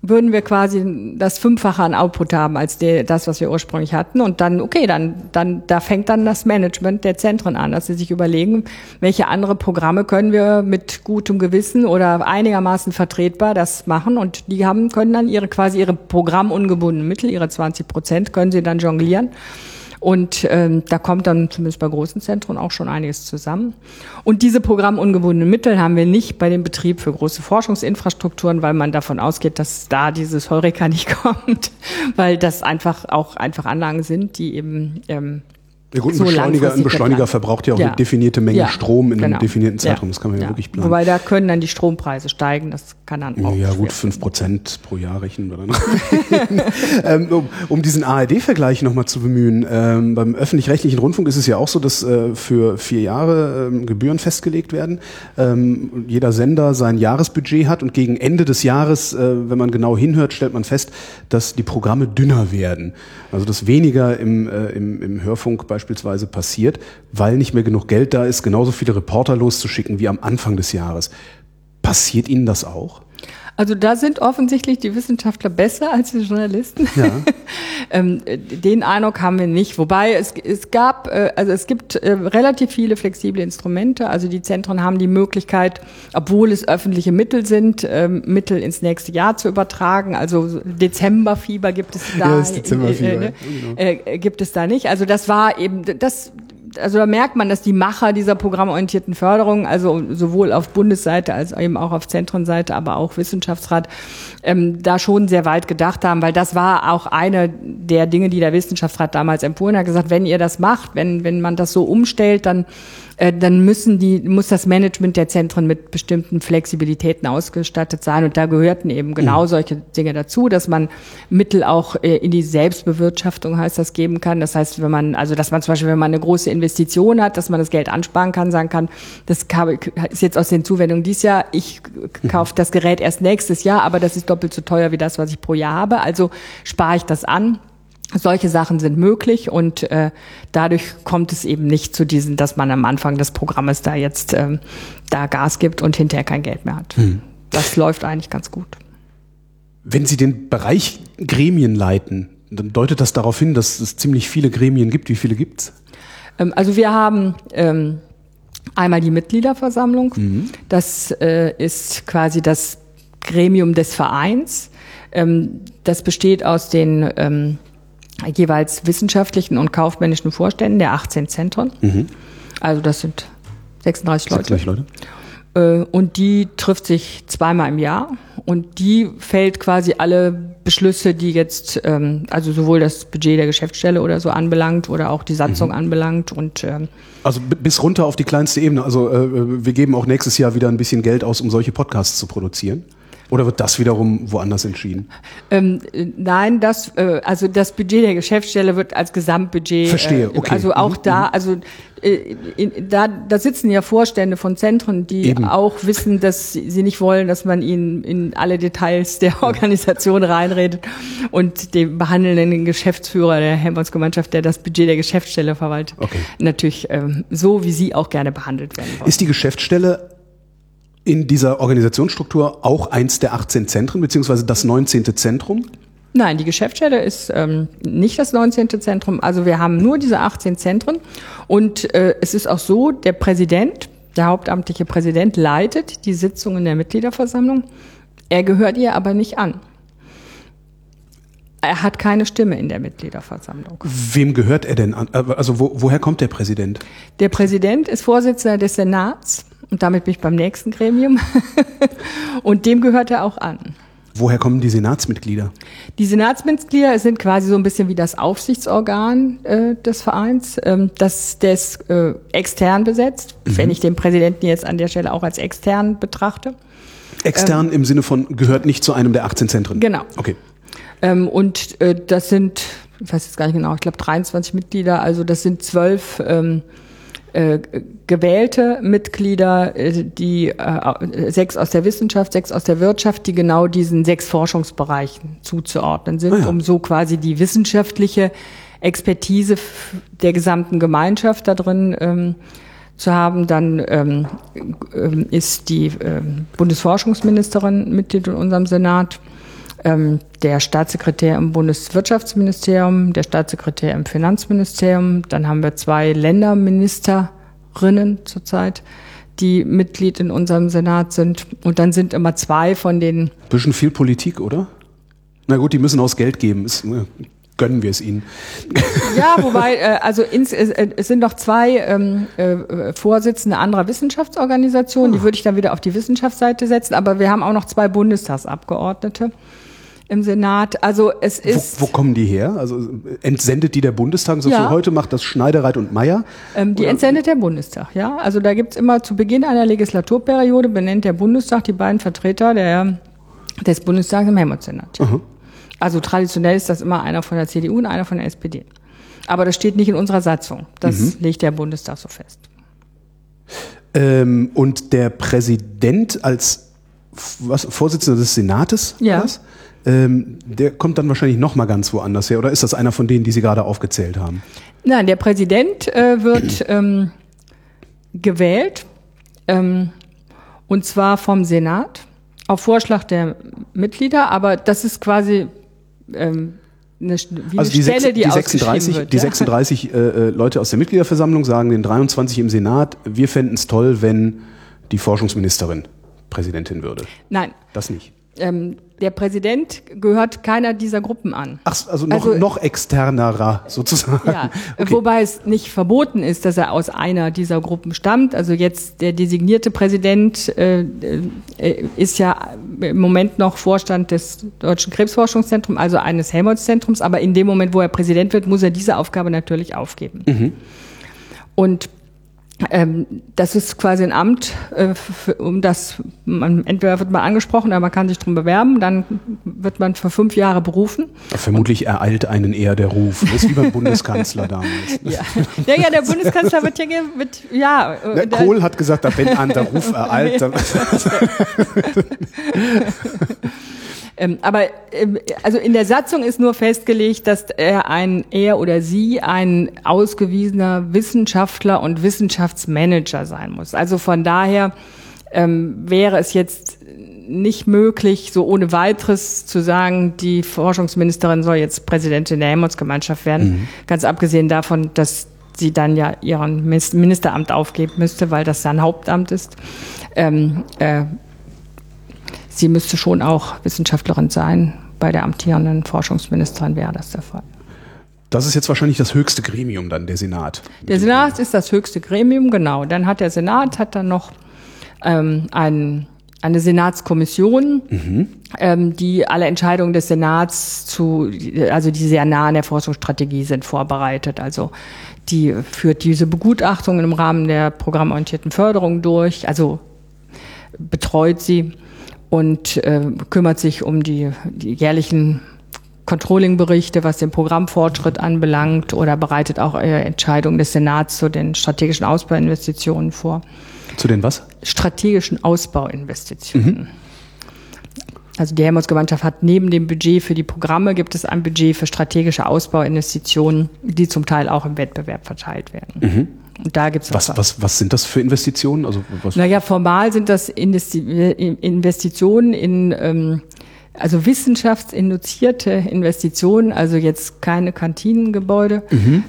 S2: würden wir quasi das Fünffache an Output haben als der, das, was wir ursprünglich hatten. Und dann, okay, dann, dann, da fängt dann das Management der Zentren an, dass sie sich überlegen, welche andere Programme können wir mit gutem Gewissen oder einigermaßen vertretbar das machen. Und die haben, können dann ihre, quasi ihre programmungebundenen Mittel, ihre 20 Prozent, können sie dann jonglieren und ähm, da kommt dann zumindest bei großen Zentren auch schon einiges zusammen. Und diese programmungebundenen Mittel haben wir nicht bei dem Betrieb für große Forschungsinfrastrukturen, weil man davon ausgeht, dass da dieses Heureka nicht kommt, weil das einfach auch einfach Anlagen sind, die eben ähm,
S1: ja gut, ein so Beschleuniger, ein Beschleuniger verbraucht ja auch ja. eine definierte Menge ja, Strom in genau. einem definierten Zeitraum. Das kann man ja, wirklich planen.
S2: Wobei da können dann die Strompreise steigen. Das kann dann auch.
S1: Ja gut, fünf Prozent pro Jahr rechnen wir dann. ähm, um, um, diesen ARD-Vergleich nochmal zu bemühen. Ähm, beim öffentlich-rechtlichen Rundfunk ist es ja auch so, dass äh, für vier Jahre ähm, Gebühren festgelegt werden. Ähm, jeder Sender sein Jahresbudget hat und gegen Ende des Jahres, äh, wenn man genau hinhört, stellt man fest, dass die Programme dünner werden. Also dass weniger im, äh, im, im Hörfunk bei beispielsweise passiert, weil nicht mehr genug Geld da ist, genauso viele Reporter loszuschicken wie am Anfang des Jahres. Passiert Ihnen das auch?
S2: Also da sind offensichtlich die Wissenschaftler besser als die Journalisten. Ja. ähm, den Eindruck haben wir nicht. Wobei es, es gab, äh, also es gibt äh, relativ viele flexible Instrumente. Also die Zentren haben die Möglichkeit, obwohl es öffentliche Mittel sind, ähm, Mittel ins nächste Jahr zu übertragen. Also Dezemberfieber gibt es da. Ja, das Dezemberfieber. Äh, genau. äh, gibt es da nicht. Also das war eben, das also da merkt man, dass die Macher dieser programmorientierten Förderung, also sowohl auf Bundesseite als eben auch auf Zentrenseite, aber auch Wissenschaftsrat, ähm, da schon sehr weit gedacht haben, weil das war auch eine der Dinge, die der Wissenschaftsrat damals empfohlen hat, gesagt, wenn ihr das macht, wenn, wenn man das so umstellt, dann äh, dann müssen die, muss das Management der Zentren mit bestimmten Flexibilitäten ausgestattet sein. Und da gehörten eben genau mhm. solche Dinge dazu, dass man Mittel auch äh, in die Selbstbewirtschaftung heißt das geben kann. Das heißt, wenn man, also dass man zum Beispiel, wenn man eine große Investition hat, dass man das Geld ansparen kann, sagen kann, das ist jetzt aus den Zuwendungen dieses Jahr, ich kaufe das Gerät erst nächstes Jahr, aber das ist doppelt so teuer wie das, was ich pro Jahr habe. Also spare ich das an solche Sachen sind möglich und äh, dadurch kommt es eben nicht zu diesen, dass man am Anfang des Programmes da jetzt ähm, da Gas gibt und hinterher kein Geld mehr hat. Hm. Das läuft eigentlich ganz gut.
S1: Wenn Sie den Bereich Gremien leiten, dann deutet das darauf hin, dass es ziemlich viele Gremien gibt. Wie viele gibt's?
S2: Ähm, also wir haben ähm, einmal die Mitgliederversammlung. Mhm. Das äh, ist quasi das Gremium des Vereins. Ähm, das besteht aus den ähm, jeweils wissenschaftlichen und kaufmännischen Vorständen der 18 Zentren. Mhm. Also das sind 36 Leute. 36 Leute. Äh, und die trifft sich zweimal im Jahr und die fällt quasi alle Beschlüsse, die jetzt, ähm, also sowohl das Budget der Geschäftsstelle oder so anbelangt oder auch die Satzung mhm. anbelangt und ähm,
S1: also bis runter auf die kleinste Ebene. Also äh, wir geben auch nächstes Jahr wieder ein bisschen Geld aus, um solche Podcasts zu produzieren. Oder wird das wiederum woanders entschieden?
S2: Ähm, nein, das äh, also das Budget der Geschäftsstelle wird als Gesamtbudget.
S1: Verstehe. Äh, okay.
S2: Also auch mhm. da, mhm. also äh, in, da, da sitzen ja Vorstände von Zentren, die Eben. auch wissen, dass sie nicht wollen, dass man ihnen in alle Details der Organisation reinredet und dem behandelnden Geschäftsführer der Helmholtz-Gemeinschaft, der das Budget der Geschäftsstelle verwaltet, okay. natürlich ähm, so, wie sie auch gerne behandelt werden
S1: wollen. Ist die Geschäftsstelle in dieser Organisationsstruktur auch eins der 18 Zentren, beziehungsweise das 19. Zentrum?
S2: Nein, die Geschäftsstelle ist ähm, nicht das 19. Zentrum. Also wir haben nur diese 18 Zentren. Und äh, es ist auch so, der Präsident, der hauptamtliche Präsident, leitet die Sitzungen der Mitgliederversammlung. Er gehört ihr aber nicht an. Er hat keine Stimme in der Mitgliederversammlung.
S1: Wem gehört er denn an? Also wo, woher kommt der Präsident?
S2: Der Präsident ist Vorsitzender des Senats und damit bin ich beim nächsten Gremium. und dem gehört er auch an.
S1: Woher kommen die Senatsmitglieder?
S2: Die Senatsmitglieder sind quasi so ein bisschen wie das Aufsichtsorgan äh, des Vereins. Ähm, das, der ist äh, extern besetzt, mhm. wenn ich den Präsidenten jetzt an der Stelle auch als extern betrachte.
S1: Extern ähm, im Sinne von gehört nicht zu einem der 18 Zentren?
S2: Genau.
S1: Okay.
S2: Ähm, und äh, das sind, ich weiß jetzt gar nicht genau, ich glaube 23 Mitglieder, also das sind zwölf ähm, äh, gewählte Mitglieder, äh, die äh, sechs aus der Wissenschaft, sechs aus der Wirtschaft, die genau diesen sechs Forschungsbereichen zuzuordnen sind, ah ja. um so quasi die wissenschaftliche Expertise der gesamten Gemeinschaft da drin ähm, zu haben. Dann ähm, ähm, ist die ähm, Bundesforschungsministerin Mitglied in unserem Senat ähm, der Staatssekretär im Bundeswirtschaftsministerium, der Staatssekretär im Finanzministerium. Dann haben wir zwei Länderministerinnen zurzeit, die Mitglied in unserem Senat sind. Und dann sind immer zwei von den.
S1: Bisschen viel Politik, oder? Na gut, die müssen aus Geld geben. Ist, äh, gönnen wir es ihnen.
S2: Ja, wobei, äh, also ins, äh, es sind noch zwei ähm, äh, Vorsitzende anderer Wissenschaftsorganisationen, die ah. würde ich dann wieder auf die Wissenschaftsseite setzen, aber wir haben auch noch zwei Bundestagsabgeordnete im Senat. Also es ist.
S1: Wo, wo kommen die her? Also entsendet die der Bundestag? So ja. heute macht das Schneidereit und Meier?
S2: Ähm, die oder? entsendet der Bundestag, ja. Also da gibt's immer zu Beginn einer Legislaturperiode benennt der Bundestag die beiden Vertreter der, des Bundestags im Helmholtz-Senat. Also traditionell ist das immer einer von der CDU und einer von der SPD. Aber das steht nicht in unserer Satzung. Das mhm. legt der Bundestag so fest.
S1: Ähm, und der Präsident als was, Vorsitzender des Senates?
S2: Ja. Was?
S1: Ähm, der kommt dann wahrscheinlich noch mal ganz woanders her. Oder ist das einer von denen, die Sie gerade aufgezählt haben?
S2: Nein, der Präsident äh, wird ähm, gewählt ähm, und zwar vom Senat. Auf Vorschlag der Mitglieder, aber das ist quasi ähm, eine, wie
S1: Also die,
S2: Stelle, die,
S1: die 36,
S2: ausgeschrieben wird.
S1: die
S2: ja.
S1: 36 äh, äh, Leute aus der Mitgliederversammlung sagen den 23 im Senat, wir fänden es toll, wenn die Forschungsministerin Präsidentin würde.
S2: Nein,
S1: Das nicht.
S2: ähm, der Präsident gehört keiner dieser Gruppen an.
S1: Ach, also noch,
S2: Also-
S1: noch externerer sozusagen.
S2: Ja,
S1: okay.
S2: wobei es nicht verboten ist, dass er aus einer dieser Gruppen stammt. Also jetzt der designierte Präsident äh, äh, ist ja im Moment noch Vorstand des Deutschen Krebsforschungszentrums, also eines Helmholtz-Zentrums, aber in dem Moment, wo er Präsident wird, muss er diese Aufgabe natürlich aufgeben.
S1: Mhm.
S2: Und ähm, das ist quasi ein Amt, äh, f- um das man entweder wird man angesprochen, oder man kann sich drum bewerben, dann wird man für fünf Jahre berufen.
S1: Vermutlich ereilt einen eher der Ruf. Das ist wie beim Bundeskanzler damals.
S2: Ja, ja, ja der Bundeskanzler wird ja, wird, ja.
S1: Na, Kohl hat gesagt, da wenn an der Ruf ereilt.
S2: Ähm, aber ähm, also in der Satzung ist nur festgelegt, dass er ein er oder sie ein ausgewiesener Wissenschaftler und Wissenschaftsmanager sein muss. Also von daher ähm, wäre es jetzt nicht möglich, so ohne weiteres zu sagen, die Forschungsministerin soll jetzt Präsidentin der Helmholtz-Gemeinschaft werden. Ganz abgesehen davon, dass sie dann ja ihren Minis- Ministeramt aufgeben müsste, weil das sein Hauptamt ist. Ähm, äh, sie müsste schon auch Wissenschaftlerin sein. Bei der amtierenden Forschungsministerin wäre das der Fall.
S1: Das ist jetzt wahrscheinlich das höchste Gremium dann, der Senat.
S2: Der Senat ist das höchste Gremium, genau. Dann hat der Senat hat dann noch ähm, ein, eine Senatskommission, ähm, die alle Entscheidungen des Senats zu, also die sehr nah an der Forschungsstrategie sind, vorbereitet. Also die führt diese Begutachtungen im Rahmen der programmorientierten Förderung durch, also betreut sie und äh, kümmert sich um die, die jährlichen Controlling-Berichte, was den Programmfortschritt anbelangt oder bereitet auch äh, Entscheidungen des Senats zu den strategischen Ausbauinvestitionen vor.
S1: Zu den was?
S2: Strategischen Ausbauinvestitionen. Also die Helmholtz-Gemeinschaft hat neben dem Budget für die Programme gibt es ein Budget für strategische Ausbauinvestitionen, die zum Teil auch im Wettbewerb verteilt werden. Und da gibt es
S1: Was, was, was sind das für Investitionen? Also was,
S2: naja, formal sind das Investi Investitionen in, ähm, also wissenschaftsinduzierte Investitionen, also jetzt keine Kantinengebäude,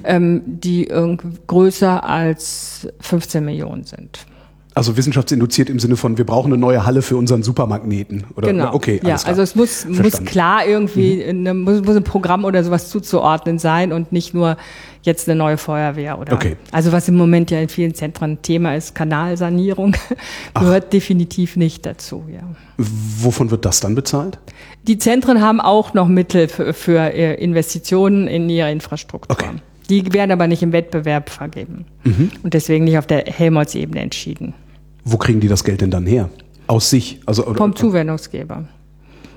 S2: ähm, die irgendwie größer als 15 Millionen sind.
S1: also wissenschaftsinduziert im Sinne von, wir brauchen eine neue Halle für unseren Supermagneten. Oder,
S2: Genau.
S1: Okay,
S2: ja, also es muss, muss klar irgendwie, eine, muss, muss ein Programm oder sowas zuzuordnen sein und nicht nur jetzt eine neue Feuerwehr oder.
S1: Okay.
S2: Also was im Moment ja in vielen Zentren Thema ist, Kanalsanierung, gehört definitiv nicht dazu, ja.
S1: Wovon wird das dann bezahlt?
S2: Die Zentren haben auch noch Mittel für, für äh, Investitionen in ihre Infrastruktur.
S1: Okay.
S2: Die werden aber nicht im Wettbewerb vergeben und deswegen nicht auf der Helmholtz-Ebene entschieden.
S1: Wo kriegen die das Geld denn dann her? Aus sich? Also, oder,
S2: Vom Zuwendungsgeber.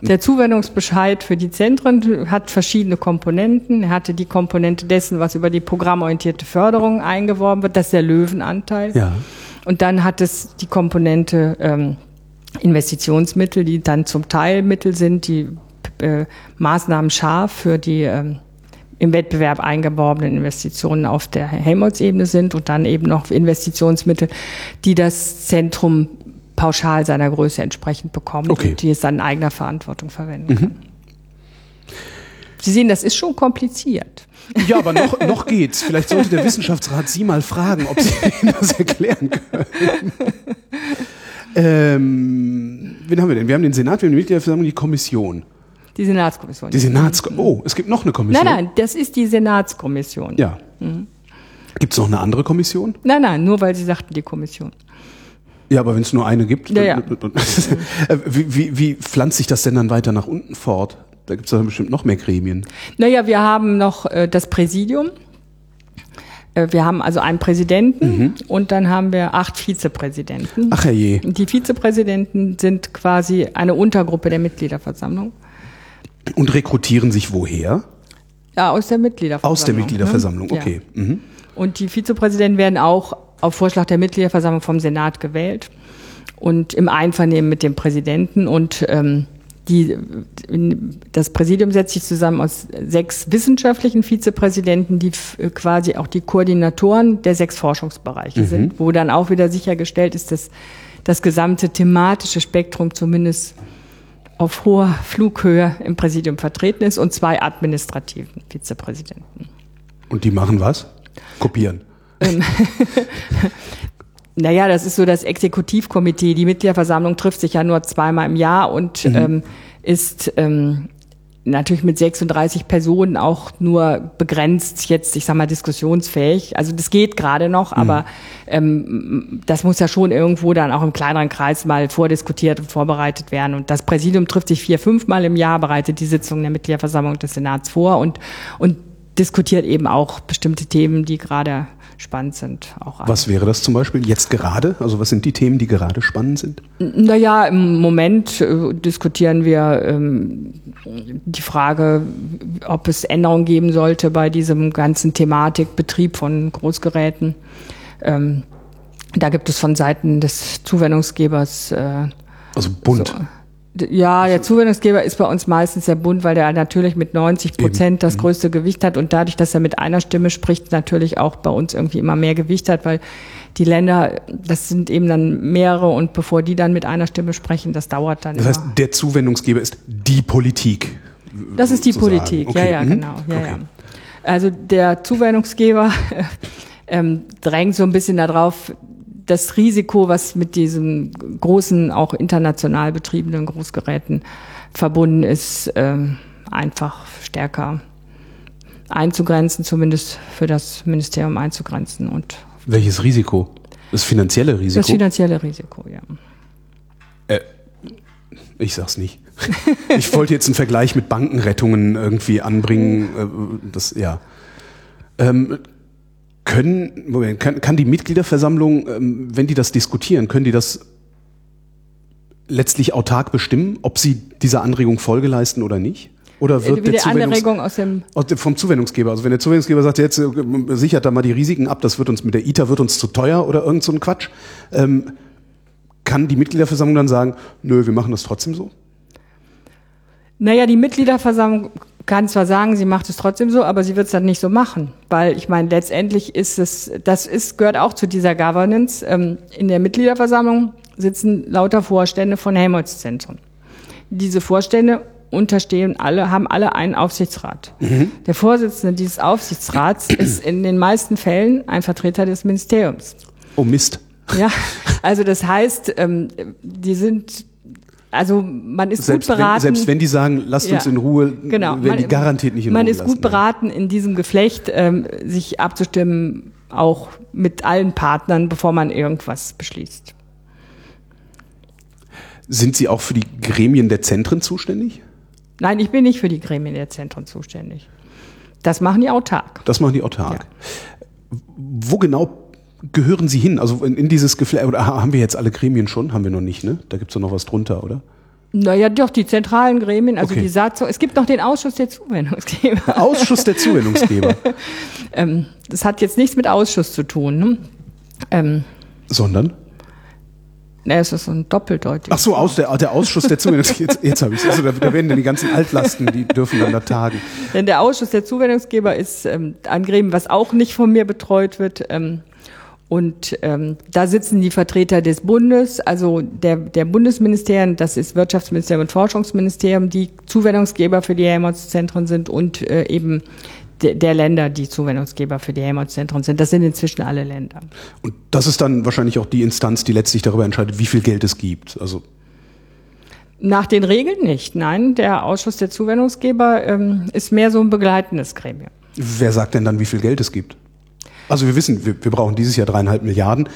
S2: Der Zuwendungsbescheid für die Zentren hat verschiedene Komponenten. Er hatte die Komponente dessen, was über die programmorientierte Förderung eingeworben wird, das ist der Löwenanteil.
S1: Ja.
S2: Und dann hat es die Komponente ähm, Investitionsmittel, die dann zum Teil Mittel sind, die äh, Maßnahmen scharf für die ähm, im Wettbewerb eingeworbenen Investitionen auf der Helmholtz-Ebene sind und dann eben noch Investitionsmittel, die das Zentrum pauschal seiner Größe entsprechend bekommt
S1: Okay.
S2: und die es dann in eigener Verantwortung verwenden kann. Sie sehen, das ist schon kompliziert.
S1: Ja, aber noch, noch geht's. Vielleicht sollte der Wissenschaftsrat Sie mal fragen, ob Sie Ihnen das erklären können. ähm, wen haben wir denn? Wir haben den Senat, wir haben die Mitgliederversammlung, die Kommission.
S2: Die Senatskommission.
S1: Die Senats... Oh, es gibt noch eine Kommission.
S2: nein, nein, das ist die Senatskommission.
S1: Ja. Gibt's noch eine andere Kommission?
S2: Nein, nein, nur weil Sie sagten, die Kommission.
S1: Ja, aber wenn es nur eine gibt,
S2: Ja,
S1: dann, Äh, wie, wie, wie pflanzt sich das denn dann weiter nach unten fort? Da gibt's doch bestimmt noch mehr Gremien.
S2: Naja, wir haben noch äh, das Präsidium. Äh, wir haben also einen Präsidenten und dann haben wir acht Vizepräsidenten.
S1: Ach.
S2: Und Die Vizepräsidenten sind quasi eine Untergruppe der Mitgliederversammlung.
S1: Und rekrutieren sich woher?
S2: Ja, aus der Mitgliederversammlung.
S1: Aus der Mitgliederversammlung,
S2: ne?
S1: okay. Mhm.
S2: Ja. Und die Vizepräsidenten werden auch auf Vorschlag der Mitgliederversammlung vom Senat gewählt und im Einvernehmen mit dem Präsidenten. Und ähm, die, das Präsidium setzt sich zusammen aus sechs wissenschaftlichen Vizepräsidenten, die f- quasi auch die Koordinatoren der sechs Forschungsbereiche sind, wo dann auch wieder sichergestellt ist, dass das gesamte thematische Spektrum zumindest auf hoher Flughöhe im Präsidium vertreten ist und zwei administrativen Vizepräsidenten.
S1: Und die machen was? Kopieren. Ähm,
S2: naja, das ist so das Exekutivkomitee. Die Mitgliederversammlung trifft sich ja nur zweimal im Jahr und mhm. ähm, ist ähm, natürlich mit 36 Personen auch nur begrenzt jetzt, ich sag mal, diskussionsfähig. Also das geht gerade noch, mhm. aber ähm, das muss ja schon irgendwo dann auch im kleineren Kreis mal vordiskutiert und vorbereitet werden. Und das Präsidium trifft sich vier, fünfmal im Jahr, bereitet die Sitzung der Mitgliederversammlung des Senats vor und, und diskutiert eben auch bestimmte Themen, die gerade spannend sind. Auch
S1: was wäre das zum Beispiel jetzt gerade? Also was sind die Themen, die gerade spannend sind?
S2: Naja, im Moment äh, diskutieren wir ähm, die Frage, ob es Änderungen geben sollte bei diesem ganzen Thematik Betrieb von Großgeräten. Ähm, da gibt es von Seiten des Zuwendungsgebers
S1: äh, also Bund. So,
S2: ja, der Zuwendungsgeber ist bei uns meistens der Bund, weil der natürlich mit 90 Prozent das mhm. größte Gewicht hat und dadurch, dass er mit einer Stimme spricht, natürlich auch bei uns irgendwie immer mehr Gewicht hat, weil die Länder, das sind eben dann mehrere und bevor die dann mit einer Stimme sprechen, das dauert dann.
S1: Das heißt, der Zuwendungsgeber ist die Politik.
S2: Das ist die Politik, okay. ja, ja, mhm. genau. Ja, okay. ja. Also der Zuwendungsgeber ähm, drängt so ein bisschen darauf, das Risiko, was mit diesen großen, auch international betriebenen Großgeräten verbunden ist, ähm, einfach stärker einzugrenzen, zumindest für das Ministerium einzugrenzen. Und
S1: Welches Risiko? Das finanzielle Risiko?
S2: Das finanzielle Risiko, ja.
S1: Äh, ich sag's nicht. ich wollte jetzt einen Vergleich mit Bankenrettungen irgendwie anbringen. Äh, das, ja. Ähm, können, Moment, kann, kann die Mitgliederversammlung, ähm, wenn die das diskutieren, können die das letztlich autark bestimmen, ob sie dieser Anregung Folge leisten oder nicht? Oder wird
S2: der Anregung aus dem,
S1: aus dem vom Zuwendungsgeber? Also wenn der Zuwendungsgeber sagt, jetzt äh, sichert da mal die Risiken ab, das wird uns mit der ITER wird uns zu teuer oder irgend so ein Quatsch, ähm, kann die Mitgliederversammlung dann sagen, nö, wir machen das trotzdem so?
S2: Naja, die Mitgliederversammlung kann zwar sagen, sie macht es trotzdem so, aber sie wird es dann nicht so machen, weil ich meine, letztendlich ist es, das ist gehört auch zu dieser Governance. Ähm, in der Mitgliederversammlung sitzen lauter Vorstände von Helmholtz-Zentren. Diese Vorstände unterstehen alle, haben alle einen Aufsichtsrat. Mhm. Der Vorsitzende dieses Aufsichtsrats ist in den meisten Fällen ein Vertreter des Ministeriums.
S1: Oh Mist.
S2: Ja, also das heißt, ähm, die sind also man ist
S1: selbst
S2: gut beraten.
S1: Wenn, selbst wenn die sagen, lasst uns in Ruhe,
S2: genau.
S1: werden die garantiert nicht in
S2: man
S1: Ruhe
S2: Man ist gut beraten, in diesem Geflecht ähm, sich abzustimmen, auch mit allen Partnern, bevor man irgendwas beschließt.
S1: Sind Sie auch für die Gremien der Zentren zuständig?
S2: Nein, ich bin nicht für die Gremien der Zentren zuständig. Das machen die autark.
S1: Das machen die autark. Ja. Wo genau gehören Sie hin? Also in, in dieses Geflecht, oder haben wir jetzt alle Gremien schon? Haben wir noch nicht, ne? Da gibt's doch noch was drunter, oder?
S2: Naja, doch, die zentralen Gremien, also okay. die Satzung. Es gibt noch den Ausschuss der Zuwendungsgeber.
S1: Der Ausschuss der Zuwendungsgeber.
S2: ähm, das hat jetzt nichts mit Ausschuss zu tun. Ne? Ähm,
S1: Sondern?
S2: Ne, es ist ein doppeldeutig.
S1: Ach so, aus der, der Ausschuss der Zuwendungsgeber. Jetzt, jetzt habe ich es. Also da, da, werden dann die ganzen Altlasten, die dürfen dann da tagen.
S2: Denn der Ausschuss der Zuwendungsgeber ist ähm, ein Gremium, was auch nicht von mir betreut wird. Ähm, und ähm, da sitzen die Vertreter des Bundes, also der, der Bundesministerien, das ist Wirtschaftsministerium und Forschungsministerium, die Zuwendungsgeber für die Helmholtz-Zentren sind und äh, eben de, der Länder, die Zuwendungsgeber für die Helmholtz-Zentren sind. Das sind inzwischen alle Länder.
S1: Und das ist dann wahrscheinlich auch die Instanz, die letztlich darüber entscheidet, wie viel Geld es gibt. Also
S2: nach den Regeln nicht. Nein, der Ausschuss der Zuwendungsgeber ähm, ist mehr so ein begleitendes Gremium.
S1: Wer sagt denn dann, wie viel Geld es gibt? Also wir wissen, wir, wir brauchen dieses Jahr dreieinhalb Milliarden.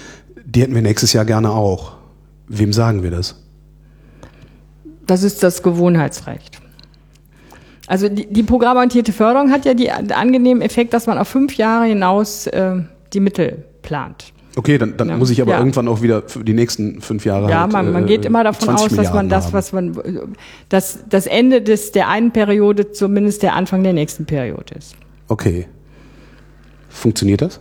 S1: Die hätten wir nächstes Jahr gerne auch. Wem sagen wir das?
S2: Das ist das Gewohnheitsrecht. Also die, die programmorientierte Förderung hat ja die, den angenehmen Effekt, dass man auf fünf Jahre hinaus äh, die Mittel plant.
S1: Okay, dann, dann ja. muss ich aber ja. irgendwann auch wieder für die nächsten fünf Jahre.
S2: Ja, halt, man, man geht immer davon aus, dass man das, was man, dass das Ende des der einen Periode zumindest der Anfang der nächsten Periode ist.
S1: Okay. Funktioniert das?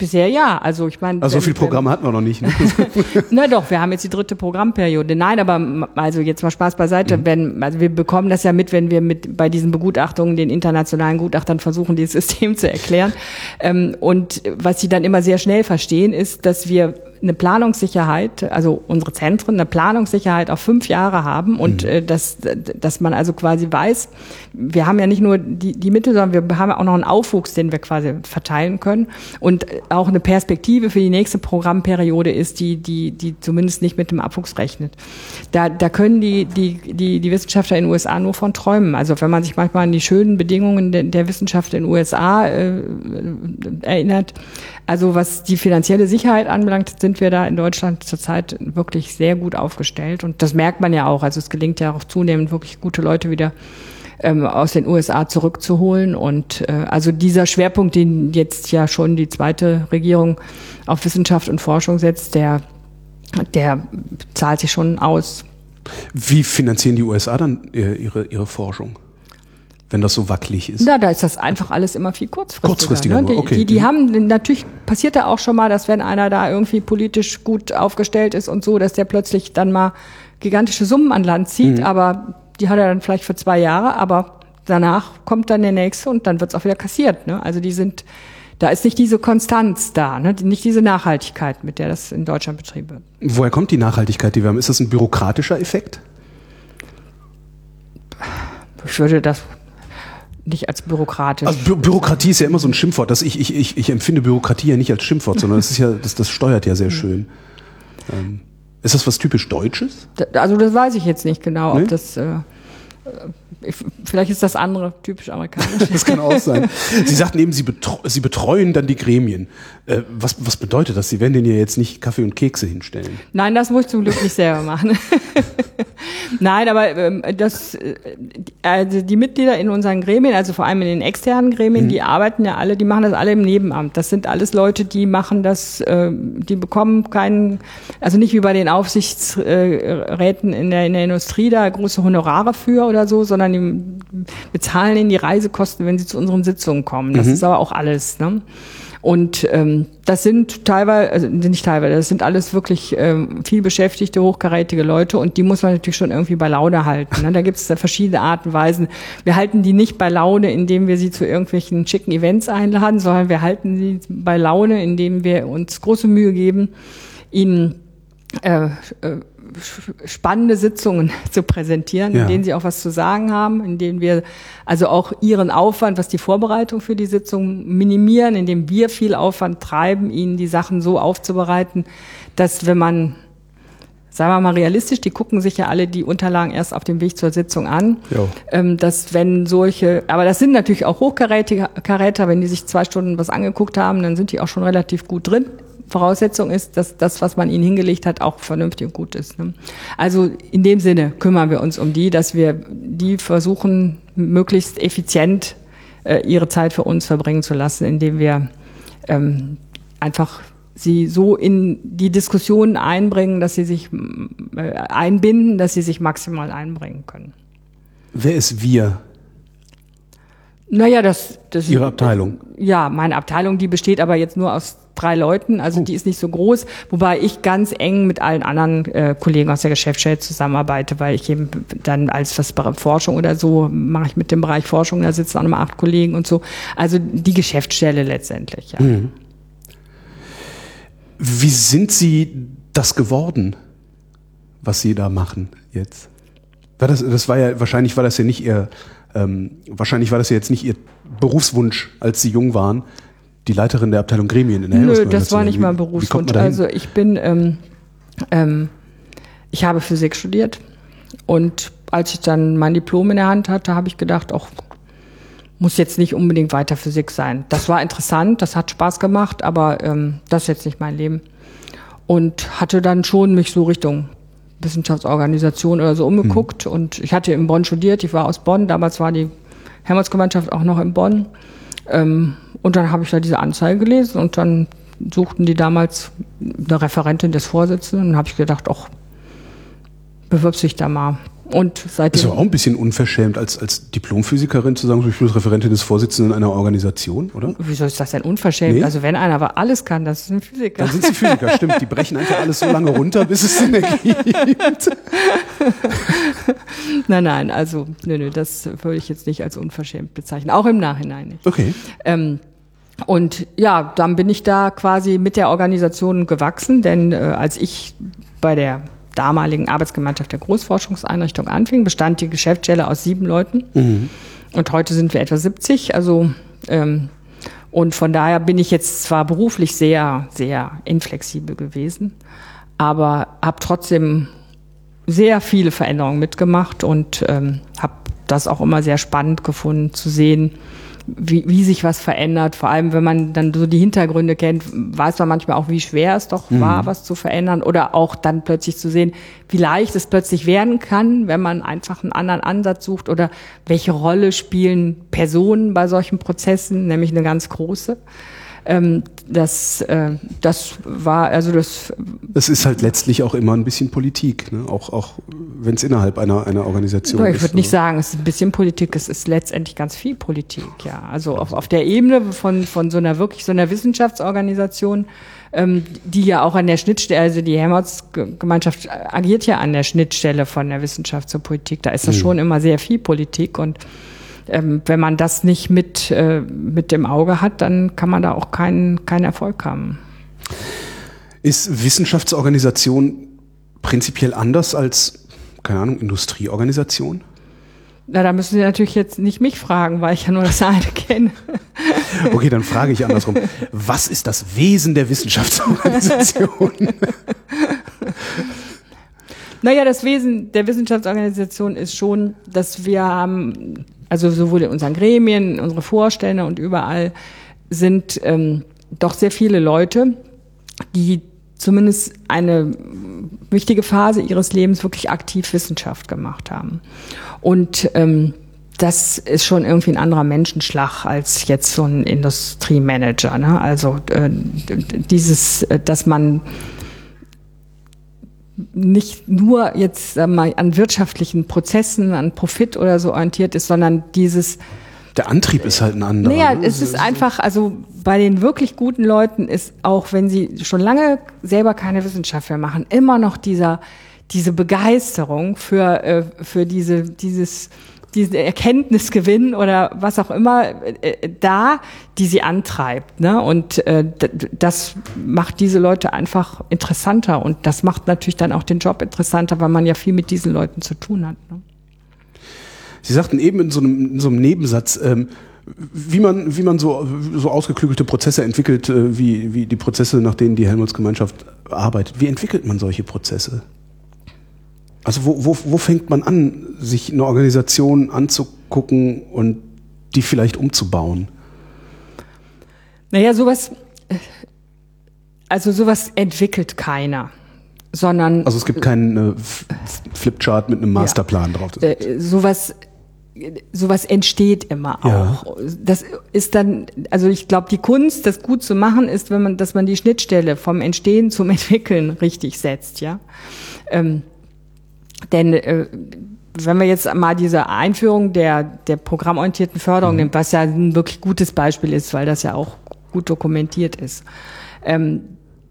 S2: Bisher ja. Also ich meine.
S1: Also so viel Programme hatten wir noch nicht. Ne?
S2: Na doch, wir haben jetzt die dritte Programmperiode. Nein, aber also jetzt mal Spaß beiseite. Mhm. Wenn, also wir bekommen das ja mit, wenn wir mit bei diesen Begutachtungen den internationalen Gutachtern versuchen, dieses System zu erklären. Ähm, und was sie dann immer sehr schnell verstehen, ist, dass wir eine Planungssicherheit, also unsere Zentren eine Planungssicherheit auf fünf Jahre haben und mhm. äh, dass, dass man also quasi weiß, wir haben ja nicht nur die, die Mittel, sondern wir haben auch noch einen Aufwuchs, den wir quasi verteilen können und auch eine Perspektive für die nächste Programmperiode ist, die, die, die zumindest nicht mit dem Abwuchs rechnet. Da, da können die, die, die, die Wissenschaftler in den USA nur von träumen. Also wenn man sich manchmal an die schönen Bedingungen der, der Wissenschaft in den USA äh, erinnert, also was die finanzielle Sicherheit anbelangt, sind wir da in Deutschland zurzeit wirklich sehr gut aufgestellt. Und das merkt man ja auch. Also es gelingt ja auch zunehmend wirklich gute Leute wieder ähm, aus den USA zurückzuholen. Und äh, also dieser Schwerpunkt, den jetzt ja schon die zweite Regierung auf Wissenschaft und Forschung setzt, der, der zahlt sich schon aus.
S1: Wie finanzieren die USA dann äh, ihre, ihre Forschung? Wenn das so wackelig ist?
S2: Na, da ist das einfach alles immer viel kurzfristiger.
S1: Kurzfristiger,
S2: ne? die,
S1: okay.
S2: Die, die haben, natürlich passiert da auch schon mal, dass wenn einer da irgendwie politisch gut aufgestellt ist und so, dass der plötzlich dann mal gigantische Summen an Land zieht, mhm. aber die hat er dann vielleicht für zwei Jahre, aber danach kommt dann der nächste und dann wird's auch wieder kassiert. Ne? Also die sind, da ist nicht diese Konstanz da, ne? nicht diese Nachhaltigkeit, mit der das in Deutschland betrieben wird.
S1: Woher kommt die Nachhaltigkeit, die wir haben? Ist das ein bürokratischer Effekt?
S2: Ich würde das nicht als bürokratisch.
S1: Also Bü Bürokratie ist ja immer so ein Schimpfwort. Das ich, ich, ich, ich empfinde Bürokratie ja nicht als Schimpfwort, sondern das ist ja, das, das steuert ja sehr schön. Ähm, ist das was typisch Deutsches?
S2: Also das weiß ich jetzt nicht genau, ob nee? das äh, Vielleicht ist das andere typisch amerikanisch.
S1: das kann auch sein. Sie sagten eben, Sie, betreu Sie betreuen dann die Gremien. Äh, was, was bedeutet das? Sie werden denen ja jetzt nicht Kaffee und Kekse hinstellen.
S2: Nein, das muss ich zum Glück nicht selber machen. Nein, aber ähm, das, äh, also die Mitglieder in unseren Gremien, also vor allem in den externen Gremien, mhm. die arbeiten ja alle, die machen das alle im Nebenamt. Das sind alles Leute, die machen das, äh, die bekommen keinen, also nicht wie bei den Aufsichtsräten in der, in der Industrie da große Honorare für oder so, sondern die bezahlen ihnen die Reisekosten, wenn sie zu unseren Sitzungen kommen. Das mhm. ist aber auch alles. Ne? Und ähm, das sind teilweise, also nicht teilweise, das sind alles wirklich ähm, viel beschäftigte, hochkarätige Leute und die muss man natürlich schon irgendwie bei Laune halten. Ne? Da gibt es verschiedene Arten und Weisen. Wir halten die nicht bei Laune, indem wir sie zu irgendwelchen schicken Events einladen, sondern wir halten sie bei Laune, indem wir uns große Mühe geben, ihnen äh, äh, spannende Sitzungen zu präsentieren, ja. in denen sie auch was zu sagen haben, in denen wir also auch ihren Aufwand, was die Vorbereitung für die Sitzung minimieren, indem wir viel Aufwand treiben, ihnen die Sachen so aufzubereiten, dass wenn man sagen wir mal realistisch, die gucken sich ja alle die Unterlagen erst auf dem Weg zur Sitzung an. Ähm, dass wenn solche, aber das sind natürlich auch Hochkaräter, wenn die sich zwei Stunden was angeguckt haben, dann sind die auch schon relativ gut drin Voraussetzung ist, dass das, was man ihnen hingelegt hat, auch vernünftig und gut ist. Ne? Also in dem Sinne kümmern wir uns um die, dass wir die versuchen, möglichst effizient äh, ihre Zeit für uns verbringen zu lassen, indem wir ähm, einfach sie so in die Diskussionen einbringen, dass sie sich äh, einbinden, dass sie sich maximal einbringen können.
S1: Wer ist wir?
S2: Naja, das, das
S1: Ihre Abteilung.
S2: Ja, meine Abteilung, die besteht aber jetzt nur aus drei Leuten, also die ist nicht so groß, wobei ich ganz eng mit allen anderen äh, Kollegen aus der Geschäftsstelle zusammenarbeite, weil ich eben dann als was Forschung oder so mache ich mit dem Bereich Forschung, da sitzen auch nochmal acht Kollegen und so. Also die Geschäftsstelle letztendlich, ja. Mhm.
S1: Wie sind Sie das geworden, was Sie da machen jetzt? War das, das war ja, wahrscheinlich war das ja nicht Ihr ähm, wahrscheinlich war das ja jetzt nicht Ihr Berufswunsch, als Sie jung waren, die Leiterin der Abteilung Gremien in der
S2: Nö, das war nicht mein Berufswunsch. Also ich bin, ähm, ähm, ich habe Physik studiert und als ich dann mein Diplom in der Hand hatte, habe ich gedacht, auch muss jetzt nicht unbedingt weiter Physik sein. Das war interessant, das hat Spaß gemacht, aber ähm, das ist jetzt nicht mein Leben. Und hatte dann schon mich so Richtung Wissenschaftsorganisation oder so umgeguckt. Mhm. Und ich hatte in Bonn studiert, ich war aus Bonn, damals war die Helmholtz-Gemeinschaft auch noch in Bonn. Ähm, und dann habe ich da diese Anzeige gelesen und dann suchten die damals eine Referentin des Vorsitzenden und habe ich gedacht, ach, bewirbst dich da mal. Und seitdem.
S1: Das ist auch ein bisschen unverschämt, als, als Diplomphysikerin zu sagen, ich bin Referentin des Vorsitzenden einer Organisation, oder?
S2: Wieso ist das denn unverschämt? Nee. Also wenn einer aber alles kann, das ist ein Physiker.
S1: Dann sind sie Physiker, stimmt. Die brechen einfach alles so lange runter, bis es Energie gibt.
S2: nein, nein, also nö, nö, das würde ich jetzt nicht als unverschämt bezeichnen. Auch im Nachhinein nicht.
S1: Okay.
S2: Ähm, und ja, dann bin ich da quasi mit der Organisation gewachsen, denn äh, als ich bei der damaligen Arbeitsgemeinschaft der Großforschungseinrichtung anfing, bestand die Geschäftsstelle aus sieben Leuten. Mhm. Und heute sind wir etwa 70. Also ähm, und von daher bin ich jetzt zwar beruflich sehr, sehr inflexibel gewesen, aber habe trotzdem sehr viele Veränderungen mitgemacht und ähm, habe das auch immer sehr spannend gefunden zu sehen, wie, wie sich was verändert. Vor allem, wenn man dann so die Hintergründe kennt, weiß man manchmal auch, wie schwer es doch mhm. war, was zu verändern. Oder auch dann plötzlich zu sehen, wie leicht es plötzlich werden kann, wenn man einfach einen anderen Ansatz sucht. Oder welche Rolle spielen Personen bei solchen Prozessen, nämlich eine ganz große. Ähm, das, äh, das war, also das.
S1: Das ist halt letztlich auch immer ein bisschen Politik, ne? auch, auch wenn es innerhalb einer, einer Organisation
S2: ist. Ich würde nicht sagen, es ist ein bisschen Politik, es ist letztendlich ganz viel Politik, ja. Also auf, auf der Ebene von, von so einer wirklich so einer Wissenschaftsorganisation, ähm, die ja auch an der Schnittstelle, also die Helmholtz-Gemeinschaft agiert ja an der Schnittstelle von der Wissenschaft zur Politik. Da ist das mhm. schon immer sehr viel Politik und ähm, wenn man das nicht mit, äh, mit dem Auge hat, dann kann man da auch keinen, keinen Erfolg haben.
S1: Ist Wissenschaftsorganisation prinzipiell anders als, keine Ahnung, Industrieorganisation?
S2: Na, da müssen Sie natürlich jetzt nicht mich fragen, weil ich ja nur das eine kenne.
S1: Okay, dann frage ich andersrum. Was ist das Wesen der Wissenschaftsorganisation?
S2: Naja, das Wesen der Wissenschaftsorganisation ist schon, dass wir haben also sowohl in unseren Gremien, unsere Vorstände und überall sind ähm, doch sehr viele Leute, die zumindest eine wichtige Phase ihres Lebens wirklich aktiv Wissenschaft gemacht haben. Und ähm, das ist schon irgendwie ein anderer Menschenschlag als jetzt so ein Industriemanager. Ne? Also äh, dieses, äh, dass man nicht nur jetzt mal an wirtschaftlichen Prozessen, an Profit oder so orientiert ist, sondern dieses
S1: der Antrieb ist halt ein anderer.
S2: Naja, ne? es ist einfach, also bei den wirklich guten Leuten ist auch, wenn sie schon lange selber keine Wissenschaft mehr machen, immer noch dieser diese Begeisterung für äh, für diese dieses diese Erkenntnisgewinn oder was auch immer äh, da, die sie antreibt. Ne? Und äh, das macht diese Leute einfach interessanter und das macht natürlich dann auch den Job interessanter, weil man ja viel mit diesen Leuten zu tun hat. Ne?
S1: Sie sagten eben in so einem, in so einem Nebensatz, ähm, wie man, wie man so, so ausgeklügelte Prozesse entwickelt, äh, wie, wie die Prozesse, nach denen die Helmholtz-Gemeinschaft arbeitet. Wie entwickelt man solche Prozesse? Also wo, wo, wo fängt man an, sich eine Organisation anzugucken und die vielleicht umzubauen?
S2: Naja, sowas, also sowas entwickelt keiner, sondern.
S1: Also es gibt keinen äh, Flipchart mit einem Masterplan ja, drauf.
S2: Äh, sowas, sowas entsteht immer ja. auch. Das ist dann, also ich glaube, die Kunst, das gut zu machen, ist, wenn man, dass man die Schnittstelle vom Entstehen zum Entwickeln richtig setzt, ja. Ähm, denn äh, wenn wir jetzt mal diese Einführung der, der programmorientierten Förderung mhm. nimmt, was ja ein wirklich gutes Beispiel ist, weil das ja auch gut dokumentiert ist. Ähm,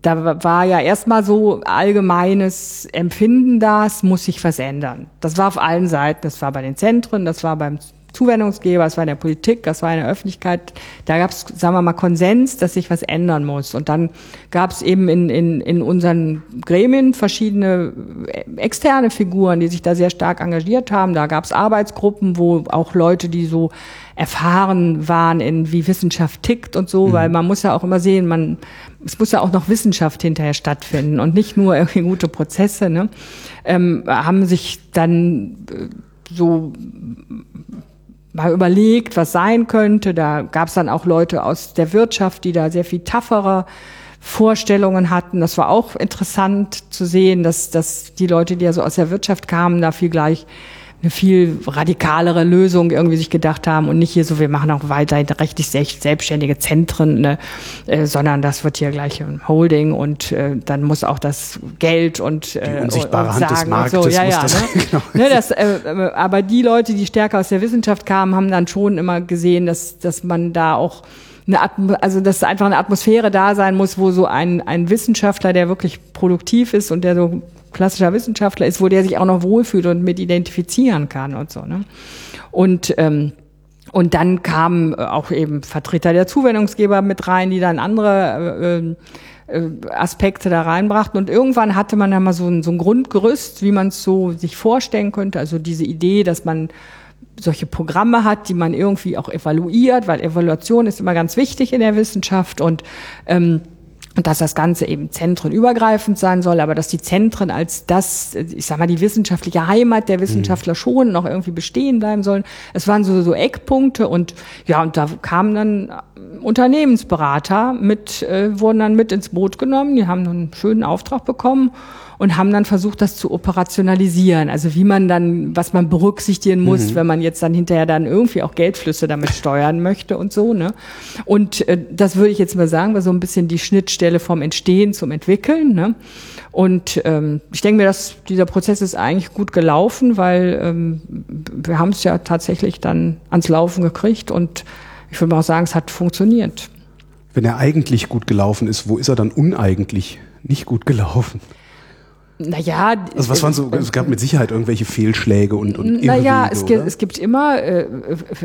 S2: da war ja erstmal so allgemeines Empfinden da, es muss sich was ändern. Das war auf allen Seiten, das war bei den Zentren, das war beim Zuwendungsgeber, es war in der Politik, das war in der Öffentlichkeit. Da gab es, sagen wir mal, Konsens, dass sich was ändern muss. Und dann gab es eben in, in, in unseren Gremien verschiedene äh, externe Figuren, die sich da sehr stark engagiert haben. Da gab es Arbeitsgruppen, wo auch Leute, die so erfahren waren in wie Wissenschaft tickt und so, mhm. weil man muss ja auch immer sehen, man es muss ja auch noch Wissenschaft hinterher stattfinden und nicht nur irgendwie gute Prozesse. Ne? Ähm, haben sich dann äh, so mal überlegt, was sein könnte. Da gab es dann auch Leute aus der Wirtschaft, die da sehr viel toughere Vorstellungen hatten. Das war auch interessant zu sehen, dass, dass die Leute, die ja so aus der Wirtschaft kamen, da viel gleich eine viel radikalere Lösung irgendwie sich gedacht haben und nicht hier so, wir machen auch weiter rechtlich selbstständige Zentren, ne, äh, sondern das wird hier gleich ein Holding und äh, dann muss auch das Geld und
S1: äh, die unsichtbare und, Hand des Marktes
S2: so, ja, ja, das, ne? genau. ne, das, äh, äh, aber die Leute, die stärker aus der Wissenschaft kamen, haben dann schon immer gesehen, dass dass man da auch eine Atm also dass einfach eine Atmosphäre da sein muss, wo so ein ein Wissenschaftler, der wirklich produktiv ist und der so klassischer Wissenschaftler ist, wo der sich auch noch wohlfühlt und mit identifizieren kann und so. Ne? Und ähm, und dann kamen auch eben Vertreter der Zuwendungsgeber mit rein, die dann andere äh, äh, Aspekte da reinbrachten. Und irgendwann hatte man dann mal so ein, so ein Grundgerüst, wie man es so sich vorstellen könnte. Also diese Idee, dass man solche Programme hat, die man irgendwie auch evaluiert, weil Evaluation ist immer ganz wichtig in der Wissenschaft und ähm, und dass das Ganze eben zentrenübergreifend sein soll, aber dass die Zentren als das, ich sag mal, die wissenschaftliche Heimat der Wissenschaftler mhm. schon noch irgendwie bestehen bleiben sollen. Es waren so, so Eckpunkte und ja, und da kamen dann Unternehmensberater mit, äh, wurden dann mit ins Boot genommen, die haben einen schönen Auftrag bekommen und haben dann versucht, das zu operationalisieren. Also wie man dann, was man berücksichtigen muss, mhm. wenn man jetzt dann hinterher dann irgendwie auch Geldflüsse damit steuern möchte und so. Ne? Und äh, das würde ich jetzt mal sagen, war so ein bisschen die Schnittstelle vom Entstehen zum Entwickeln. Ne? Und ähm, ich denke mir, dass dieser Prozess ist eigentlich gut gelaufen, weil ähm, wir haben es ja tatsächlich dann ans Laufen gekriegt und ich würde mal auch sagen, es hat funktioniert.
S1: Wenn er eigentlich gut gelaufen ist, wo ist er dann uneigentlich nicht gut gelaufen?
S2: Naja,
S1: also was waren so, es gab mit Sicherheit irgendwelche Fehlschläge und, und
S2: Naja, es gibt, es gibt immer äh,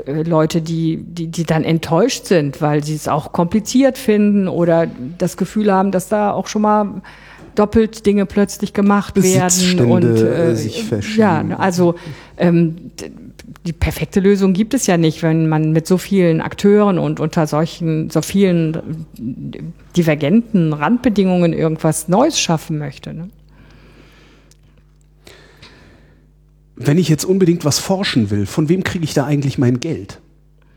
S2: äh, Leute, die, die, die dann enttäuscht sind, weil sie es auch kompliziert finden oder das Gefühl haben, dass da auch schon mal doppelt Dinge plötzlich gemacht werden und
S1: äh, sich verschieben.
S2: ja, also ähm, die perfekte Lösung gibt es ja nicht, wenn man mit so vielen Akteuren und unter solchen so vielen divergenten Randbedingungen irgendwas Neues schaffen möchte. Ne?
S1: Wenn ich jetzt unbedingt was forschen will, von wem kriege ich da eigentlich mein Geld?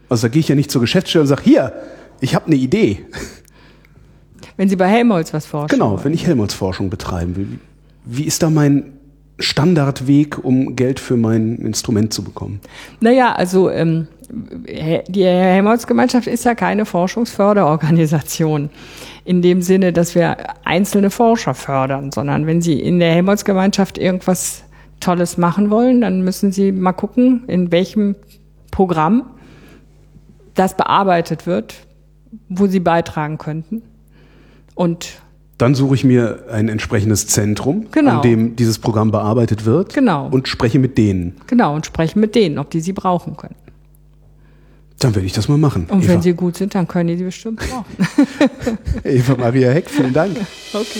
S1: Also da gehe ich ja nicht zur Geschäftsstelle und sage, hier, ich habe eine Idee.
S2: Wenn Sie bei Helmholtz was forschen.
S1: Genau, wenn ich Helmholtz-Forschung betreiben will. Wie ist da mein Standardweg, um Geld für mein Instrument zu bekommen?
S2: Naja, also ähm, die Helmholtz-Gemeinschaft ist ja keine Forschungsförderorganisation in dem Sinne, dass wir einzelne Forscher fördern, sondern wenn Sie in der Helmholtz-Gemeinschaft irgendwas Tolles machen wollen, dann müssen Sie mal gucken, in welchem Programm das bearbeitet wird, wo Sie beitragen könnten. Und
S1: dann suche ich mir ein entsprechendes Zentrum, genau. an dem dieses Programm bearbeitet wird.
S2: Genau.
S1: Und spreche mit denen.
S2: Genau, und spreche mit denen, ob die sie brauchen können.
S1: Dann werde ich das mal machen.
S2: Und Eva. wenn sie gut sind, dann können die sie bestimmt brauchen.
S1: Eva Maria Heck, vielen Dank.
S2: Okay.